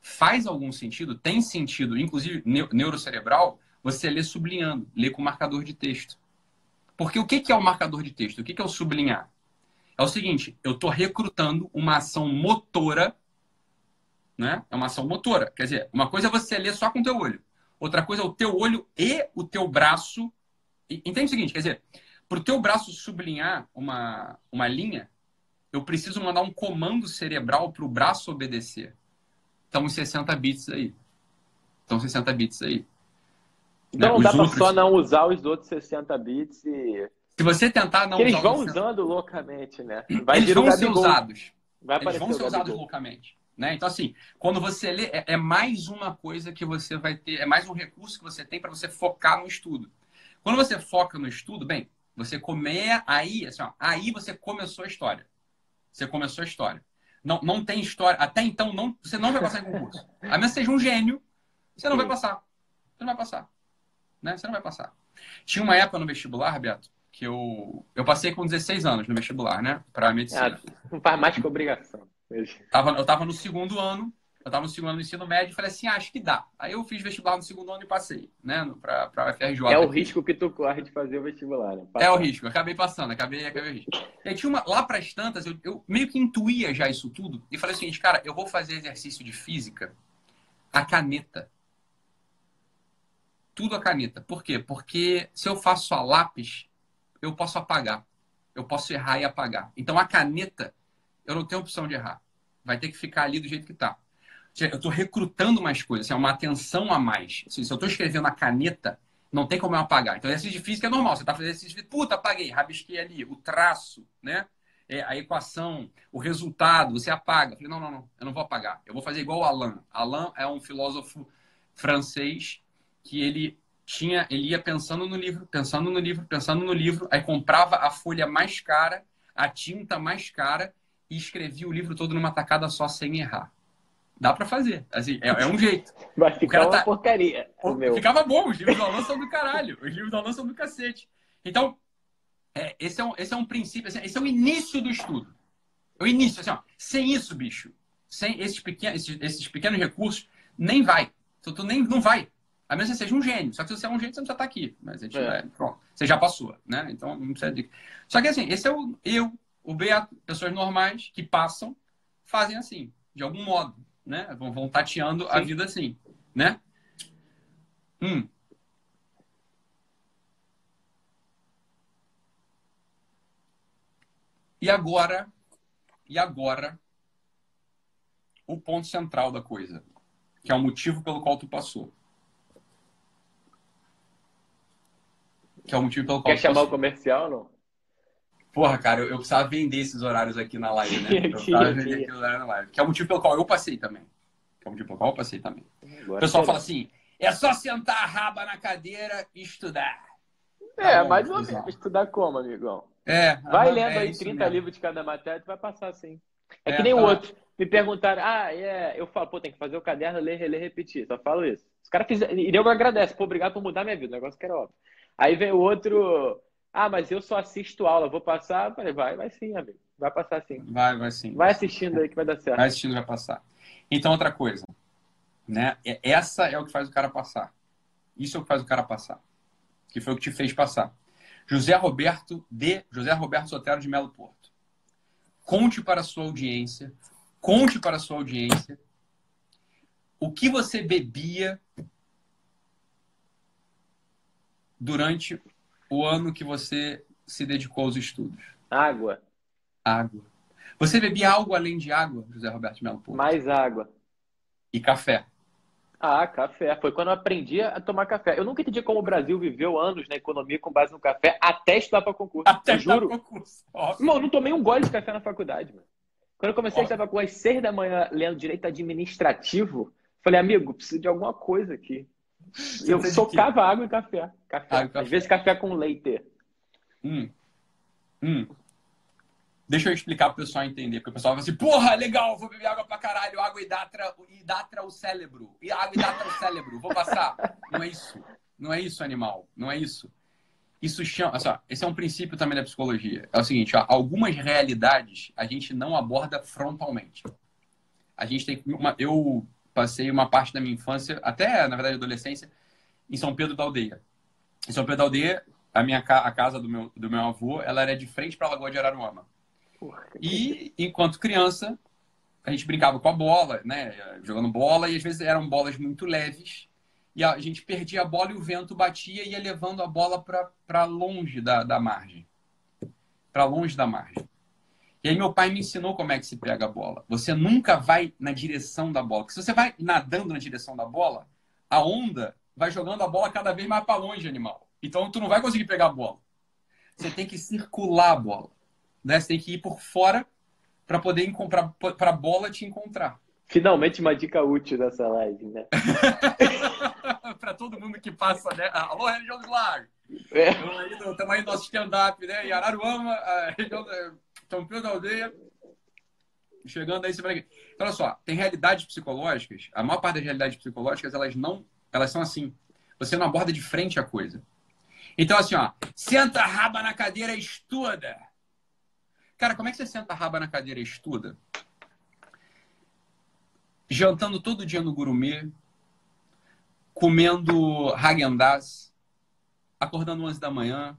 faz algum sentido, tem sentido, inclusive neu- neurocerebral, você lê sublinhando, lê com marcador de texto. Porque o que é o marcador de texto? O que é o sublinhar? É o seguinte, eu estou recrutando uma ação motora, né? É uma ação motora. Quer dizer, uma coisa é você ler só com o teu olho. Outra coisa é o teu olho e o teu braço. Entende o seguinte? Quer dizer, para o teu braço sublinhar uma, uma linha, eu preciso mandar um comando cerebral para o braço obedecer. Então, os 60 bits aí. Então, 60 bits aí. Então Né? não Os dá outros- só não usar os outros 60 bits e. Se você tentar não que eles usar vão os 60 usando loucamente, né? Vai eles vão ser usados. Vai Eles vão ser usados loucamente. Né? Então, assim, quando você lê, é, é mais uma coisa que você vai ter, é mais um recurso que você tem para você focar no estudo. Quando você foca no estudo, bem, você come aí, assim, ó, aí você começou a história. Você começou a história. Não, não tem história. Até então, não, você não vai passar em concurso. A menos que seja um gênio, você não vai passar. Você não vai passar. Né? Você não vai passar. Tinha uma época no vestibular, Beto, que eu, eu passei com 16 anos no vestibular, né? Para medicina. Ah, não faz mais que obrigação. Tava, eu tava no segundo ano, eu tava no segundo ano do ensino médio e falei assim, ah, acho que dá. Aí eu fiz vestibular no segundo ano e passei, né? Pra, pra UFRJ. É o risco que tu corre de fazer o vestibular, né? É o risco, acabei passando, acabei, acabei o risco. E tinha uma, lá pras tantas, eu, eu meio que intuía já isso tudo e falei o seguinte, cara, eu vou fazer exercício de física a caneta. Tudo a caneta. Por quê? Porque se eu faço a lápis, eu posso apagar. Eu posso errar e apagar. Então a caneta, eu não tenho opção de errar. Vai ter que ficar ali do jeito que tá. Eu estou recrutando mais coisas, assim, é uma atenção a mais. Assim, se eu estou escrevendo a caneta, não tem como eu apagar. Então, exercício de física é normal. Você está fazendo exercício de puta, apaguei, rabisquei ali. O traço, né? É, a equação, o resultado, você apaga. Eu falei, não, não, não, eu não vou apagar. Eu vou fazer igual o Alain. Alain é um filósofo francês que ele tinha, ele ia pensando no livro, pensando no livro, pensando no livro, aí comprava a folha mais cara, a tinta mais cara e escrevia o livro todo numa tacada só sem errar. Dá para fazer. Assim, é, é um jeito. Vai O ficar cara uma tá- porcaria. Meu. Ficava bom, os livros do Alan são do caralho. Os livros do Alan são do cacete. Então, é, esse, é um, esse é um princípio, assim, esse é o início do estudo. É o início, assim, ó. Sem isso, bicho, sem esses pequenos, esses, esses pequenos recursos, nem vai. Tu, tu nem, não vai. A menos que você seja um gênio. Só que se você é um gênio, você não precisa estar aqui. Mas gente, É. é, pronto, você já passou, né? Então não precisa de. Só que assim, esse é o eu, o Beato, pessoas normais que passam, fazem assim, de algum modo, né? Vão, vão tateando a Sim. vida assim, né? Hum. E agora, e agora, o ponto central da coisa, que é o motivo pelo qual tu passou. Que é o motivo pelo qual Quer tu chamar o passou. comercial, não? Porra, cara, eu, eu precisava vender esses horários aqui na live, né? Eu precisava vender na live. Que é o motivo pelo qual eu passei também. Que é o motivo pelo qual eu passei também. Agora O pessoal fala assim, é só sentar a raba na cadeira e estudar. É, Tá bom, mais ou menos. Estudar como, amigão? É, Vai lendo é aí isso 30 mesmo. livros de cada matéria, tu vai passar assim. É, É, que nem o tá. outro. Me perguntaram, ah, é. Eu falo, pô, tem que fazer o caderno, ler, reler, repetir. Só falo isso. Os caras fizeram. E eu agradece, pô, obrigado por mudar minha vida. O negócio que era óbvio. Aí vem o outro, ah, mas eu só assisto aula, vou passar. Falei, vai, vai sim, amigo. Vai passar sim. Vai, vai sim. Vai assistindo aí que vai dar certo. Vai assistindo, vai passar. Então, outra coisa. Né? Essa é o que faz o cara passar. Isso é o que faz o cara passar. Que foi o que te fez passar. José Roberto de José Roberto Sotero de Melo Porto. Conte para a sua audiência, conte para a sua audiência o que você bebia durante o ano que você se dedicou aos estudos. Água. Água. Você bebia algo além de água, José Roberto Melo Porto? Mais água. E café. Ah, café. Foi quando eu aprendi a tomar café. Eu nunca entendi como o Brasil viveu anos na economia com base no café até estudar para concurso. Até juro. concurso. Irmão, eu não tomei um gole de café na faculdade, mano. Quando eu comecei Óbvio. a estudar com às seis da manhã lendo direito administrativo, falei, amigo, preciso de alguma coisa aqui. Você eu socava água e café. café. Água, Às vezes café com leite. Hum. Hum. Deixa eu explicar pro pessoal entender, porque o pessoal fala assim, porra, legal, vou beber água pra caralho, água hidatra, hidatra o cérebro, e água hidatra o cérebro, vou passar. Não é isso. Não é isso, animal. Não é isso. Isso chama. Assim, esse é um princípio também da psicologia. É o seguinte, ó, algumas realidades a gente não aborda frontalmente. A gente tem uma. Eu passei uma parte da minha infância, até, na verdade, adolescência, em São Pedro da Aldeia. Em São Pedro da Aldeia, a minha a casa do meu, do meu avô, ela era de frente para a Lagoa de Araruama. E, enquanto criança, a gente brincava com a bola, né? Jogando bola, e às vezes eram bolas muito leves. E a gente perdia a bola e o vento batia e ia levando a bola para longe da, da margem. Para longe da margem. E aí meu pai me ensinou como é que se pega a bola. Você nunca vai na direção da bola. Porque se você vai nadando na direção da bola, a onda vai jogando a bola cada vez mais para longe, animal. Então tu não vai conseguir pegar a bola. Você tem que circular a bola. Né? Você tem que ir por fora para poder para a bola te encontrar. Finalmente uma dica útil dessa live, né? para todo mundo que passa, né? Alô, região do Lago. É. Estamos aí no nosso stand-up, né? Em Araruama, a região São Pedro da Aldeia. Chegando aí, você vai. Então, olha só, tem realidades psicológicas. A maior parte das realidades psicológicas, elas não. Elas são assim. Você não aborda de frente a coisa. Então, assim, ó, senta a raba na cadeira e estuda. Cara, como é que você senta a raba na cadeira e estuda? Jantando todo dia no gourmet, comendo Häagen-Dazs, acordando 11 da manhã,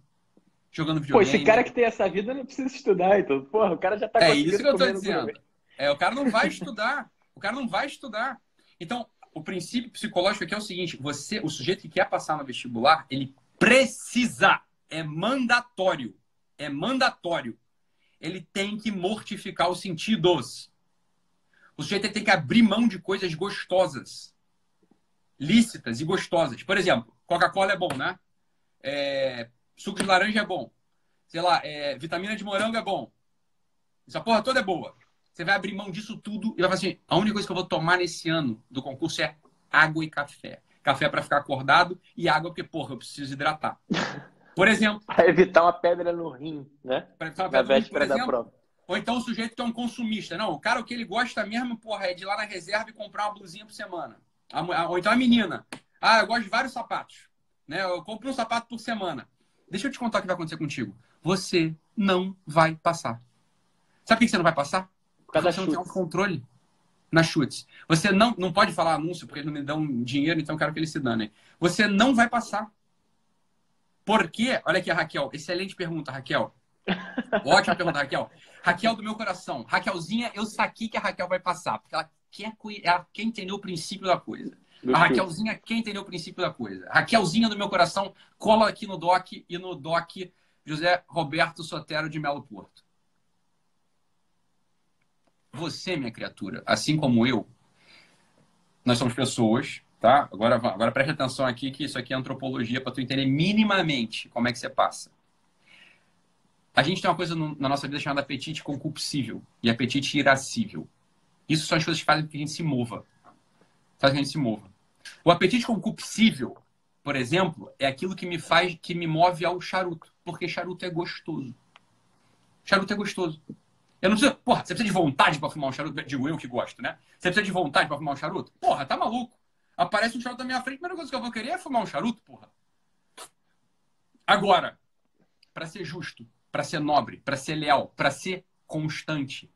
jogando videogame. Pô, esse cara que tem essa vida não precisa estudar, então. Porra, o cara já tá É isso que eu tô dizendo. É, o cara não vai estudar. O cara não vai estudar. Então, o princípio psicológico aqui é o seguinte: você, o sujeito que quer passar no vestibular, ele precisa, é mandatório, é mandatório ele tem que mortificar os sentidos. O sujeito tem que abrir mão de coisas gostosas, lícitas e gostosas. Por exemplo, Coca-Cola é bom, né? É, suco de laranja é bom. Sei lá, é, vitamina de morango é bom. Essa porra toda é boa. Você vai abrir mão disso tudo e vai falar assim: a única coisa que eu vou tomar nesse ano do concurso é água e café. Café para ficar acordado e água porque, porra, eu preciso hidratar. Por exemplo. Para evitar uma pedra no rim, né? Para evitar uma pedra no rim, por exemplo. Prova. Ou então o sujeito que é um consumista. Não, o cara o que ele gosta mesmo, porra, é de ir lá na reserva e comprar uma blusinha por semana. Ou então a menina. Ah, eu gosto de vários sapatos. Né? Eu compro um sapato por semana. Deixa eu te contar o que vai acontecer contigo. Você não vai passar. Sabe por que você não vai passar? Porque você não tem um controle na chutes. Você não, não pode falar anúncio porque eles não me dão dinheiro, então eu quero que eles se danem. Você não vai passar. Por quê? Olha aqui Raquel. Excelente pergunta, Raquel. Ótima pergunta, Raquel. Raquel do meu coração. Raquelzinha, eu saquei que a Raquel vai passar, porque ela quer, ela quer entender o princípio da coisa. A Raquelzinha quer entender o princípio da coisa. Raquelzinha do meu coração, cola aqui no DOC e no DOC José Roberto Sotero de Melo Porto. Você, minha criatura, assim como eu, nós somos pessoas tá? Agora, agora preste atenção aqui que isso aqui é antropologia para tu entender minimamente como é que você passa. A gente tem uma coisa no, na nossa vida chamada apetite concupiscível e apetite irascível. Isso são as coisas que fazem com que a gente se mova. Fazem que a gente se mova. O apetite concupiscível, por exemplo, é aquilo que me faz, que me move ao charuto, porque charuto é gostoso. Charuto é gostoso. Eu não preciso, porra, você precisa de vontade para fumar um charuto? Digo eu que gosto, né? Você precisa de vontade para fumar um charuto? Porra, tá maluco. Aparece um charuto na minha frente, a primeira coisa que eu vou querer é fumar um charuto, porra. Agora, para ser justo, para ser nobre, para ser leal, para ser constante.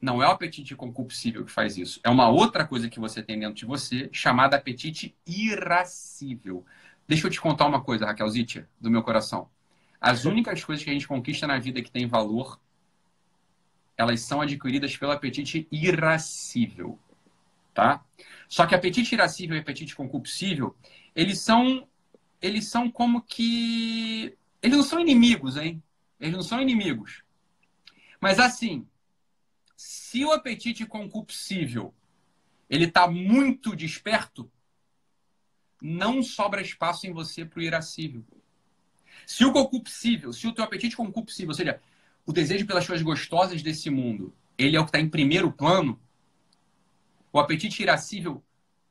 Não é o apetite concupiscível que faz isso. É uma outra coisa que você tem dentro de você, chamada apetite irascível. Deixa eu te contar uma coisa, Raquel Zitia, do meu coração. As únicas coisas que a gente conquista na vida que tem valor, elas são adquiridas pelo apetite irascível. Tá? Só que apetite irascível e apetite concupiscível, eles são eles são como que eles não são inimigos, hein? Eles não são inimigos. Mas assim, se o apetite concupiscível ele está muito desperto, não sobra espaço em você para o irascível. Se o concupiscível, se o teu apetite concupiscível, ou seja, o desejo pelas coisas gostosas desse mundo, ele é o que está em primeiro plano, o apetite irascível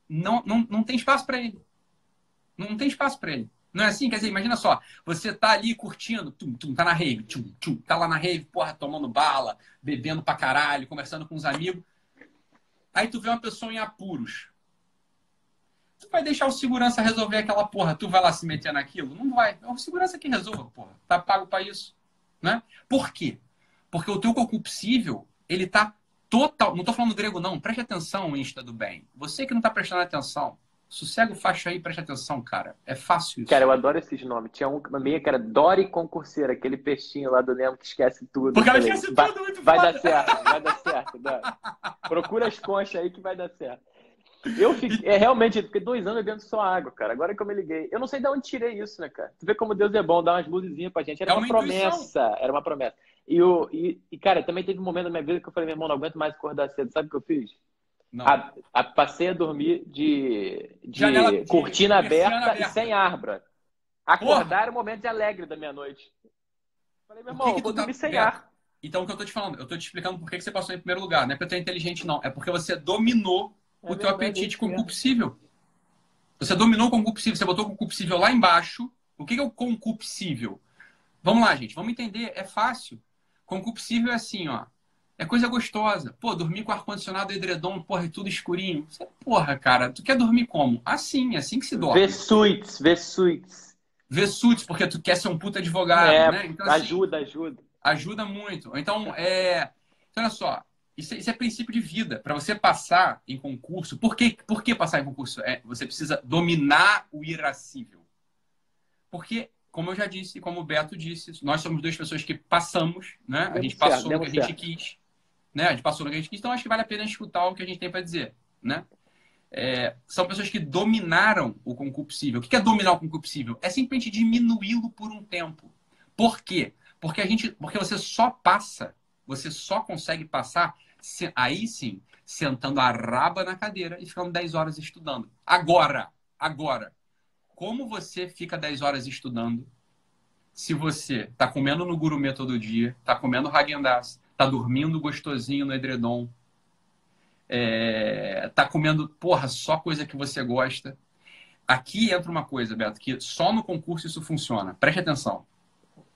não, não, não tem espaço para ele. Não tem espaço para ele. Não é assim? Quer dizer, imagina só, você tá ali curtindo, tum, tum, tá na rave, tum, tum, tá lá na rave, porra, tomando bala, bebendo pra caralho, conversando com os amigos. Aí tu vê uma pessoa em apuros. Tu vai deixar o segurança resolver aquela porra, tu vai lá se meter naquilo? Não vai. É o segurança que resolva, porra. Tá pago para isso. Né? Por quê? Porque o teu concupiscível, ele tá total. Não tô falando grego, não. Preste atenção, Insta do bem. Você que não tá prestando atenção. Sossega o faixa aí, preste atenção, cara. É fácil isso. Cara, eu adoro esses nomes. Tinha uma meia que era Dory Concurseira, aquele peixinho lá do Nemo que esquece tudo. Porque ela esquece vai, tudo, muito Vai foda. dar certo, vai dar certo. Dory. Procura as conchas aí que vai dar certo. Eu fiquei, é, realmente, fiquei dois anos bebendo só água, cara. Agora que eu me liguei. Eu não sei de onde tirei isso, né, cara? Tu vê como Deus é bom, dar umas luzinhas pra gente. Era É uma, uma promessa. Era uma promessa. E, o, e, e, cara, também teve um momento na minha vida que eu falei, meu irmão, não aguento mais acordar cedo. Sabe o que eu fiz? A, a, passei a dormir de, de, Janela- de cortina persiana aberta, aberta. e sem arbra. Acordar era o momento de alegre da minha noite. Falei, meu O irmão, que que vou tá- dormir sem Beto, ar. Então, o que eu tô te falando? Eu tô te explicando por que que você passou em primeiro lugar. Não é porque tu é inteligente, não. É porque você dominou É o teu apetite mesmo. concupiscível. Você dominou o concupiscível, você botou o concupiscível lá embaixo. O que que é o concupiscível? Vamos lá, gente, vamos entender. É fácil. Concupiscível é assim, ó. É coisa gostosa. Pô, dormir com ar-condicionado edredom, porra, e tudo escurinho. Você, porra, cara, tu quer dormir como? Assim, assim que se dorme. Vê suítes, vê suítes. Vê suits, porque tu quer ser um puta advogado, É, né? Então, assim, ajuda, ajuda. ajuda muito. Então, é... então, olha só, isso é, isso é princípio de vida. Para você passar em concurso, por que, por que passar em concurso? É, você precisa dominar o irascível. Porque, como eu já disse, e como o Beto disse, nós somos duas pessoas que passamos, né? A gente passou no que a gente quis. Né? A gente passou no que a gente quis, então acho que vale a pena escutar o que a gente tem para dizer, né? É, são pessoas que dominaram o concupiscível. O que é dominar o concupiscível? É simplesmente diminuí-lo por um tempo. Por quê? Porque a gente, porque você só passa, você só consegue passar se- aí sim, sentando a raba na cadeira e ficando 10 horas estudando. Agora, agora, como você fica 10 horas estudando se você tá comendo no gourmet todo dia, tá comendo Häagen-Dazs, tá dormindo gostosinho no edredom, é, tá comendo, porra, só coisa que você gosta. Aqui entra uma coisa, Beto, que só no concurso isso funciona. Preste atenção.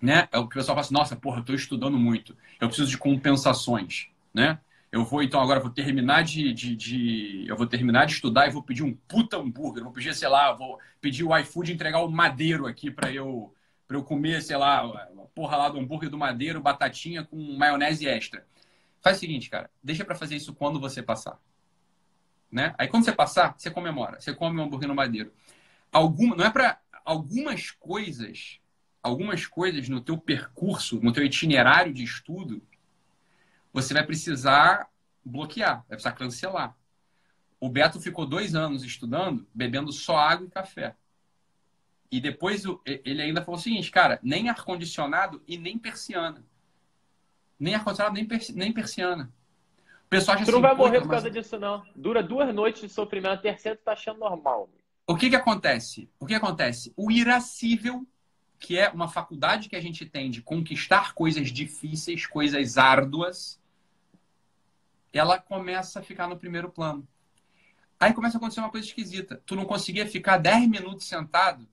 Né? É o que o pessoal fala assim, nossa, porra, tô estudando muito. Eu preciso de compensações, né? Eu vou, então, agora vou terminar de, de, de- Eu vou terminar de estudar e vou pedir um puta hambúrguer. Vou pedir, sei lá, vou pedir o iFood entregar o madeiro aqui para eu, pra eu comer, sei lá, a porra lá do hambúrguer do madeiro, batatinha com maionese extra. Faz o seguinte, cara, deixa pra fazer isso quando você passar. Né? Aí quando você passar, você comemora. Você come um hambúrguer no madeiro. Alguma, não é para algumas coisas, algumas coisas no teu percurso, no teu itinerário de estudo, você vai precisar bloquear, vai precisar cancelar. O Beto ficou dois anos estudando, bebendo só água e café. E depois ele ainda falou o seguinte, cara, nem ar-condicionado e nem persiana. Nem ar-condicionado, nem, persi- nem persiana. O pessoal acha Tu não assim, vai "Pô, morrer mas por causa disso, não. Dura duas noites de sofrimento, a terceira tu tá achando normal. O que que acontece? O que acontece? O irascível, que é uma faculdade que a gente tem de conquistar coisas difíceis, coisas árduas, ela começa a ficar no primeiro plano. Aí começa a acontecer uma coisa esquisita. Tu não conseguia ficar 10 minutos sentado.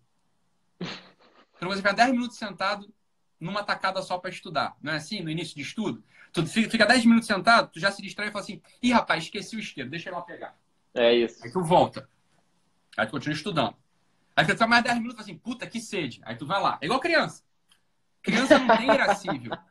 Conseguia ficar 10 minutos sentado numa tacada só para estudar. Não é assim? No início de estudo? Tu fica fica 10 minutos sentado, tu já se distrai e fala assim: ih, rapaz, esqueci o isqueiro, deixa eu lá pegar. É isso. Aí tu volta. Aí tu continua estudando. Aí tu fica mais 10 minutos e fala assim, puta, que sede. Aí tu vai lá. É igual criança. Criança não tem irascível.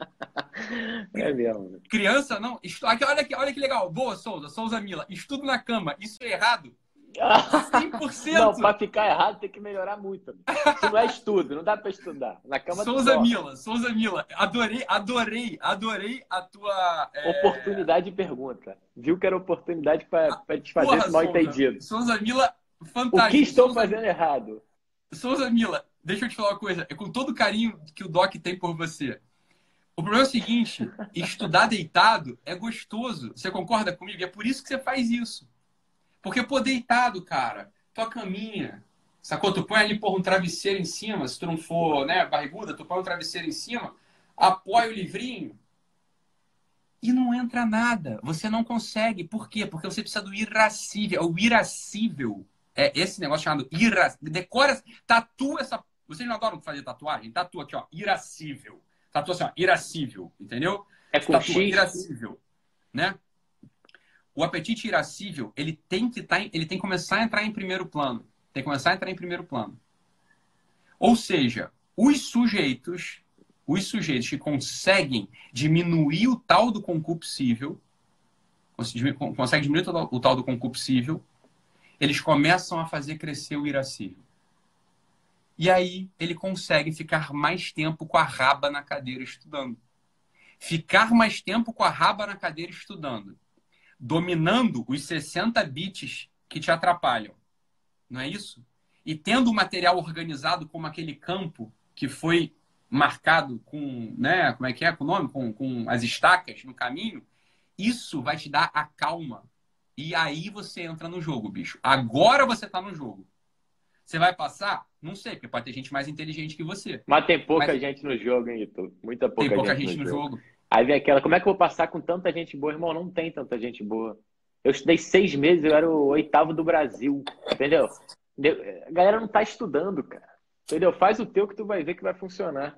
É mesmo. Criança não. Olha, aqui, olha que legal. Boa, Souza, Souza Mila. Estudo na cama. Isso é errado? 100%. Não, pra ficar errado tem que melhorar muito. Isso não é estudo, não dá pra estudar. Na cama Souza Mila, Souza Mila. Adorei, adorei, adorei a tua. É... Oportunidade de pergunta. Viu que era oportunidade pra, pra te fazer esse mal entendido. Souza Mila, fantástico. O que estou Souza... fazendo errado? Souza Mila, deixa eu te falar uma coisa. É com todo o carinho que o Doc tem por você. O problema é o seguinte: estudar deitado é gostoso. Você concorda comigo? É por isso que você faz isso. Porque, pô, deitado, cara, tua caminha, sacou? Tu põe ali, porra, um travesseiro em cima, se tu não for, né, barriguda, tu põe um travesseiro em cima, apoia o livrinho e não entra nada. Você não consegue. Por quê? Porque você precisa do irascível. O irascível é esse negócio chamado irascível. Decora, tatua essa... Vocês não adoram fazer tatuagem? Tatua aqui, ó, irascível. Tatua assim, ó, irascível, entendeu? É com tatua irascível, né? O apetite irascível ele tem que tá, ele tem que começar a entrar em primeiro plano. Tem que começar a entrar em primeiro plano. Ou seja, os sujeitos, os sujeitos que conseguem diminuir o tal do concupiscível, conseguem diminuir o tal do concupiscível, eles começam a fazer crescer o irascível. E aí ele consegue ficar mais tempo com a raba na cadeira estudando. Ficar mais tempo com a raba na cadeira estudando dominando os 60 bits que te atrapalham. Não é isso? E tendo o material organizado como aquele campo que foi marcado com, né, como é que é com o nome? Com, com as estacas no caminho, isso vai te dar a calma. E aí você entra no jogo, bicho. Agora você está no jogo. Você vai passar? Não sei, porque pode ter gente mais inteligente que você. Mas tem pouca Mas... gente no jogo, hein, Ito? Muita pouca tem pouca gente, gente no, no jogo. jogo. Aí vem aquela, como é que eu vou passar com tanta gente boa? Irmão, não tem tanta gente boa. Eu estudei seis meses, eu era o oitavo do Brasil, entendeu? A galera não tá estudando, cara. Entendeu? Faz o teu que tu vai ver que vai funcionar.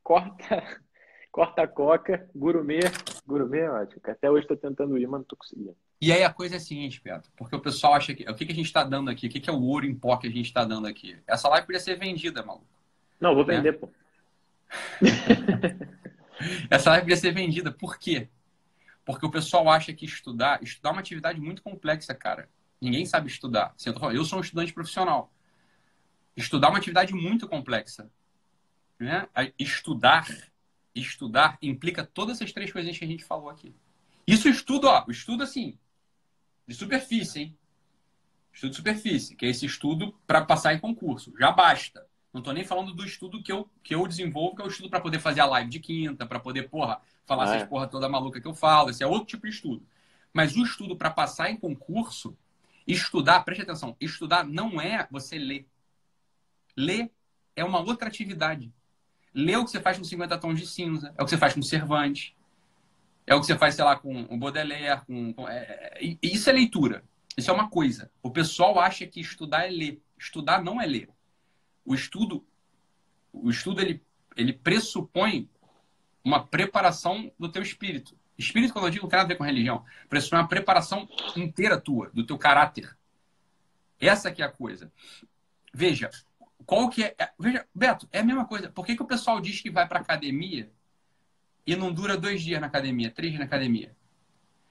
Corta, corta a coca, gourmet, gourmet, ótimo. Até hoje tô tentando ir, mas não tô conseguindo. E aí a coisa é a seguinte, Pedro, porque o pessoal acha que. O que, que a gente está dando aqui? O que, que é o ouro em pó que a gente está dando aqui? Essa live podia ser vendida, maluco. Não, vou vender, né? pô. Essa live podia ser vendida. Por quê? Porque o pessoal acha que estudar, estudar é uma atividade muito complexa, cara. Ninguém sabe estudar. Eu, sou um estudante profissional. Estudar é uma atividade muito complexa. Né? Estudar, estudar implica todas essas três coisinhas que a gente falou aqui. Isso estudo, ó, estudo assim, de superfície, hein? Estudo de superfície, que é esse estudo para passar em concurso. Já basta. Não estou nem falando do estudo que eu, que eu desenvolvo, que é o estudo para poder fazer a live de quinta, para poder, porra, falar ah, essas é. porra toda maluca que eu falo. Esse é outro tipo de estudo. Mas o estudo para passar em concurso, estudar, preste atenção, estudar não é você ler. Ler é uma outra atividade. Ler é o que você faz com 50 tons de cinza, é o que você faz com Cervantes, é o que você faz, sei lá, com o Baudelaire. Com, com é, é, isso é leitura. Isso é uma coisa. O pessoal acha que estudar é ler. Estudar não é ler o estudo, o estudo ele, ele pressupõe uma preparação do teu espírito. Espírito, quando eu digo, não tem nada a ver com religião. Pressupõe uma preparação inteira tua, do teu caráter. Essa que é a coisa. Veja, qual que é... Veja, Beto, é a mesma coisa. Por que, que o pessoal diz que vai para academia e não dura dois dias na academia, três dias na academia?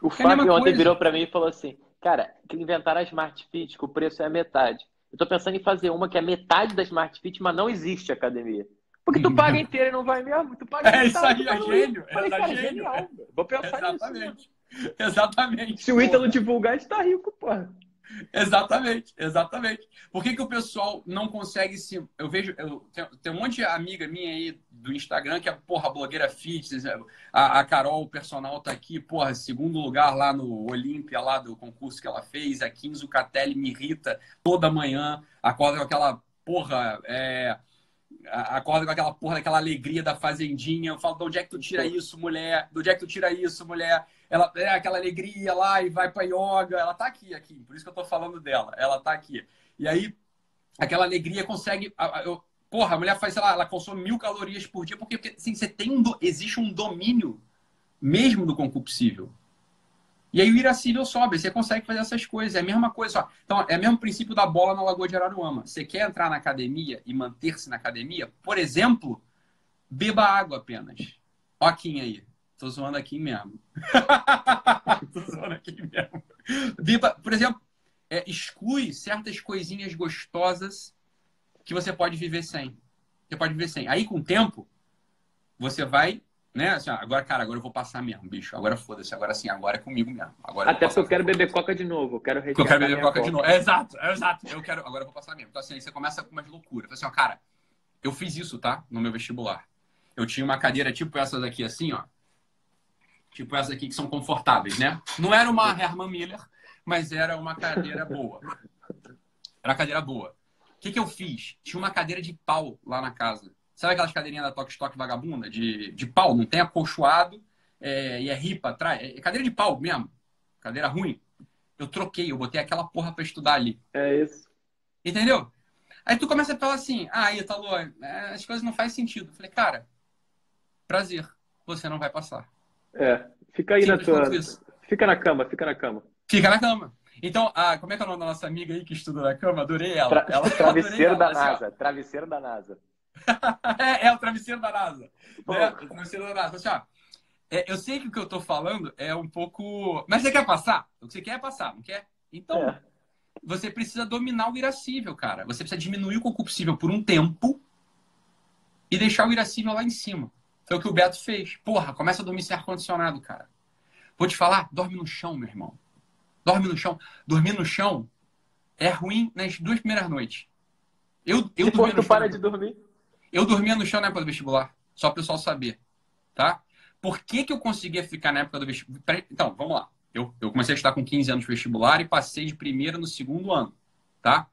O Porque Fábio é ontem coisa. virou para mim e falou assim, cara, que inventaram a Smart Fit, que o preço é a metade. Eu tô pensando em fazer uma que é metade da Smart Fit, mas não existe academia. Porque tu paga inteira e não vai mesmo. Tu paga é isso aí, é gênio. Falei, é cara, gênio. genial. Vou pensar Exatamente. nisso. Exatamente. Se o Ítalo divulgar, a gente tá rico, porra. Exatamente, exatamente. Por que, que o pessoal não consegue se. Eu vejo. Eu, tem, tem um monte de amiga minha aí do Instagram que é, porra, blogueira fitness. A, a Carol, o personal, tá aqui, porra, segundo lugar lá no Olímpia, lá do concurso que ela fez. A 15 Catelli me irrita toda manhã. Acorda com aquela porra. É, acorda com aquela porra daquela alegria da fazendinha. Eu falo, de onde é que tu tira isso, mulher? De onde é que tu tira isso, mulher? Ela é aquela alegria lá e vai para yoga. Ela tá aqui, aqui. Por isso que eu tô falando dela. Ela tá aqui. E aí, aquela alegria consegue. Eu, porra, a mulher faz, sei lá, ela consome mil calorias por dia, porque, porque assim, você tem um, existe um domínio mesmo do concupiscível. E aí o irascível sobe, você consegue fazer essas coisas. É a mesma coisa. Então, é o mesmo princípio da bola na Lagoa de Araruama. Você quer entrar na academia e manter-se na academia? Por exemplo, Beba água apenas. Ó, Kim aí. Tô zoando aqui mesmo. Tô zoando aqui mesmo. Beba, por exemplo, é, exclui certas coisinhas gostosas que você pode viver sem. Você pode viver sem. Aí, com o tempo, você vai né? Assim, agora, cara, agora eu vou passar mesmo, bicho. Agora foda-se, agora sim, agora é comigo mesmo. Agora Até porque eu quero beber coca de novo. Eu quero eu quero beber coca, coca, de novo. É, exato, é, exato. Eu quero, agora eu vou passar mesmo. Então, assim, aí você começa com umas loucuras. Assim, ó, cara, eu fiz isso, tá? No meu vestibular. Eu tinha uma cadeira tipo essas aqui, assim, ó. Tipo essas aqui que são confortáveis, né? Não era uma Herman Miller, mas era uma cadeira boa. Era uma cadeira boa. O que, que eu fiz? Tinha uma cadeira de pau lá na casa. Sabe aquelas cadeirinhas da Tok Stock vagabunda? De, de pau, não tem acolchoado é, e é ripa atrás. É cadeira de pau mesmo. Cadeira ruim. Eu troquei, eu botei aquela porra pra estudar ali. É isso. Entendeu? Aí tu começa a falar assim, ah, Italo, é, as coisas não fazem sentido. Eu falei, cara, prazer, você não vai passar. É, fica aí Simples na tua... Fica na cama, fica na cama. Fica na cama. Então, ah, como é que é o nome da nossa amiga aí que estuda na cama? Adorei ela. Tra ela travesseiro adorei da ela, NASA. Assim, travesseiro da NASA. é, é, o travesseiro da NASA. Né? O travesseiro da NASA. Assim, ó, é, eu sei que o que eu tô falando é um pouco. Mas você quer passar? O que você quer é passar, não quer? Então, é. você precisa dominar o irascível, cara. Você precisa diminuir o concupiscível por um tempo e deixar o irascível lá em cima. Foi o que o Beto fez. Porra, começa a dormir sem ar-condicionado, cara. Vou te falar, dorme no chão, meu irmão. Dorme no chão. Dormir no chão é ruim nas duas primeiras noites. Eu, eu Depois tu para de dormir. Eu dormia no chão na época do vestibular, só para o pessoal saber, tá? Por que, que eu conseguia ficar na época do vestibular? Então, vamos lá. Eu, eu comecei a estudar com 15 anos de vestibular e passei de primeiro no segundo ano, tá?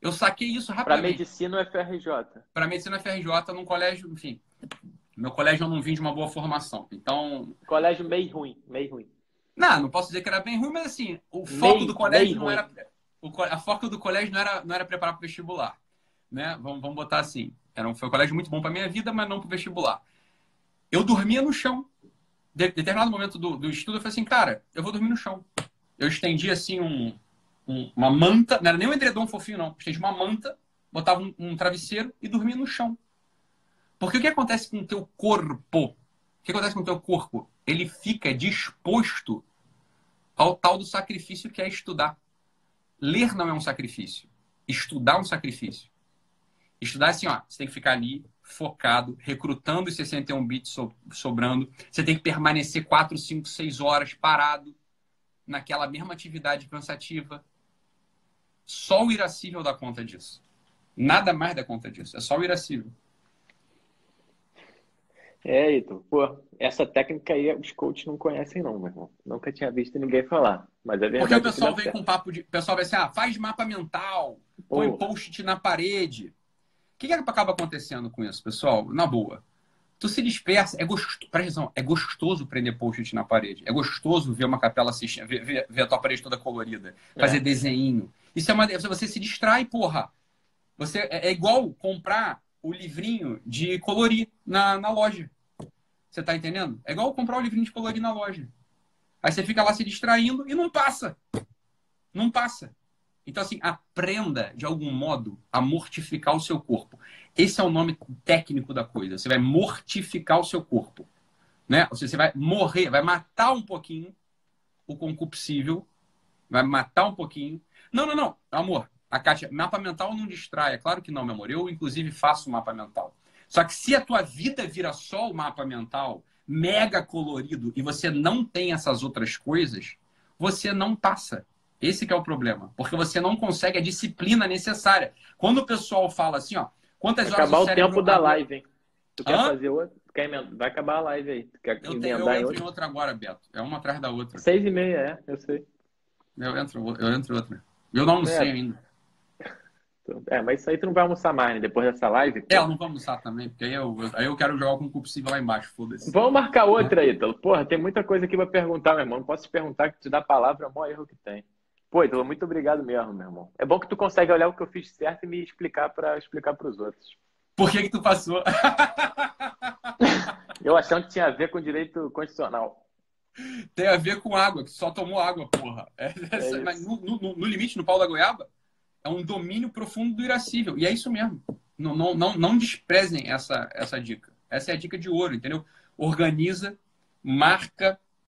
Eu saquei isso rapidamente. Para medicina ou FRJ? Para medicina ou FRJ, num colégio, enfim. Meu colégio eu não vim de uma boa formação. Então. Colégio meio ruim, meio ruim. Não, não posso dizer que era bem ruim, mas assim, o foco meio, do colégio não ruim. era. O, a foco do colégio não era, não era preparar para o vestibular. Né? Vamos, vamos botar assim. Era um, foi um colégio muito bom para minha vida, mas não para o vestibular. Eu dormia no chão. De, determinado momento do, do estudo, eu falei assim, cara, eu vou dormir no chão. Eu estendi assim um, um, uma manta, não era nem um edredom fofinho, não. Eu estendi uma manta, botava um, um travesseiro e dormia no chão. Porque o que acontece com o teu corpo? O que acontece com o teu corpo? Ele fica disposto ao tal do sacrifício que é estudar. Ler não é um sacrifício. Estudar é um sacrifício. Estudar é assim, ó, você tem que ficar ali focado, recrutando os 61 bits sobrando. Você tem que permanecer 4, 5, 6 horas parado naquela mesma atividade cansativa. Só o irascível dá conta disso. Nada mais dá conta disso. É só o irascível. É, Ito. Pô, essa técnica aí os coaches não conhecem, não, meu irmão. Nunca tinha visto ninguém falar. Mas é verdade. Porque o pessoal vem com papo de. O pessoal vai assim, ah, faz mapa mental, põe post na parede que, que acaba acontecendo com isso, pessoal? Na boa. Tu se dispersa, é gostoso, presta atenção, é gostoso prender post-it na parede. É gostoso ver uma capela assistindo, ver, ver, ver a tua parede toda colorida, fazer é. desenho. Isso é uma. Você se distrai, porra. Você, é, é igual comprar o livrinho de colorir na, na loja. Você tá entendendo? É igual comprar o livrinho de colorir na loja. Aí você fica lá se distraindo e não passa. Não passa. Então, assim, aprenda, de algum modo, a mortificar o seu corpo. Esse é o nome técnico da coisa. Você vai mortificar o seu corpo. Né? Ou seja, você vai morrer, vai matar um pouquinho o concupiscível, vai matar um pouquinho. Não, não, não, amor. A Kátia, mapa mental não distrai. É claro que não, meu amor. Eu, inclusive, faço mapa mental. Só que se a tua vida vira só o mapa mental, mega colorido, e você não tem essas outras coisas, você não passa. Esse é o problema, porque você não consegue a disciplina necessária. Quando o pessoal fala assim, ó, quantas Vai horas acabar o, tempo da live, hein? Tu quer Hã? fazer outra? Vai acabar a live aí. Tu quer eu, tenho, eu entro em outra agora, Beto. É uma atrás da outra. Seis e meia, é, eu sei. Eu entro, eu entro outra. Eu não é. ainda. É, mas isso aí tu não vai almoçar mais, né? Depois dessa live. É, eu não vou almoçar também, porque aí eu, aí eu quero jogar com o possível lá embaixo, foda-se. Vamos marcar outra aí, então. Porra, tem muita coisa aqui pra perguntar, meu irmão. Não posso te perguntar que te dá a palavra, é o maior erro que tem. Pô, então muito obrigado mesmo, meu irmão. É bom que tu consegue olhar o que eu fiz certo e me explicar para explicar para os outros. Por que que tu passou? eu achando que tinha a ver com direito constitucional. Tem a ver com água, que só tomou água, porra. É, é mas no, no, no, limite, no pau da goiaba, é um domínio profundo do irascível. E é isso mesmo. Não, não, não, não desprezem essa, essa dica. Essa é a dica de ouro, entendeu? Organiza, marca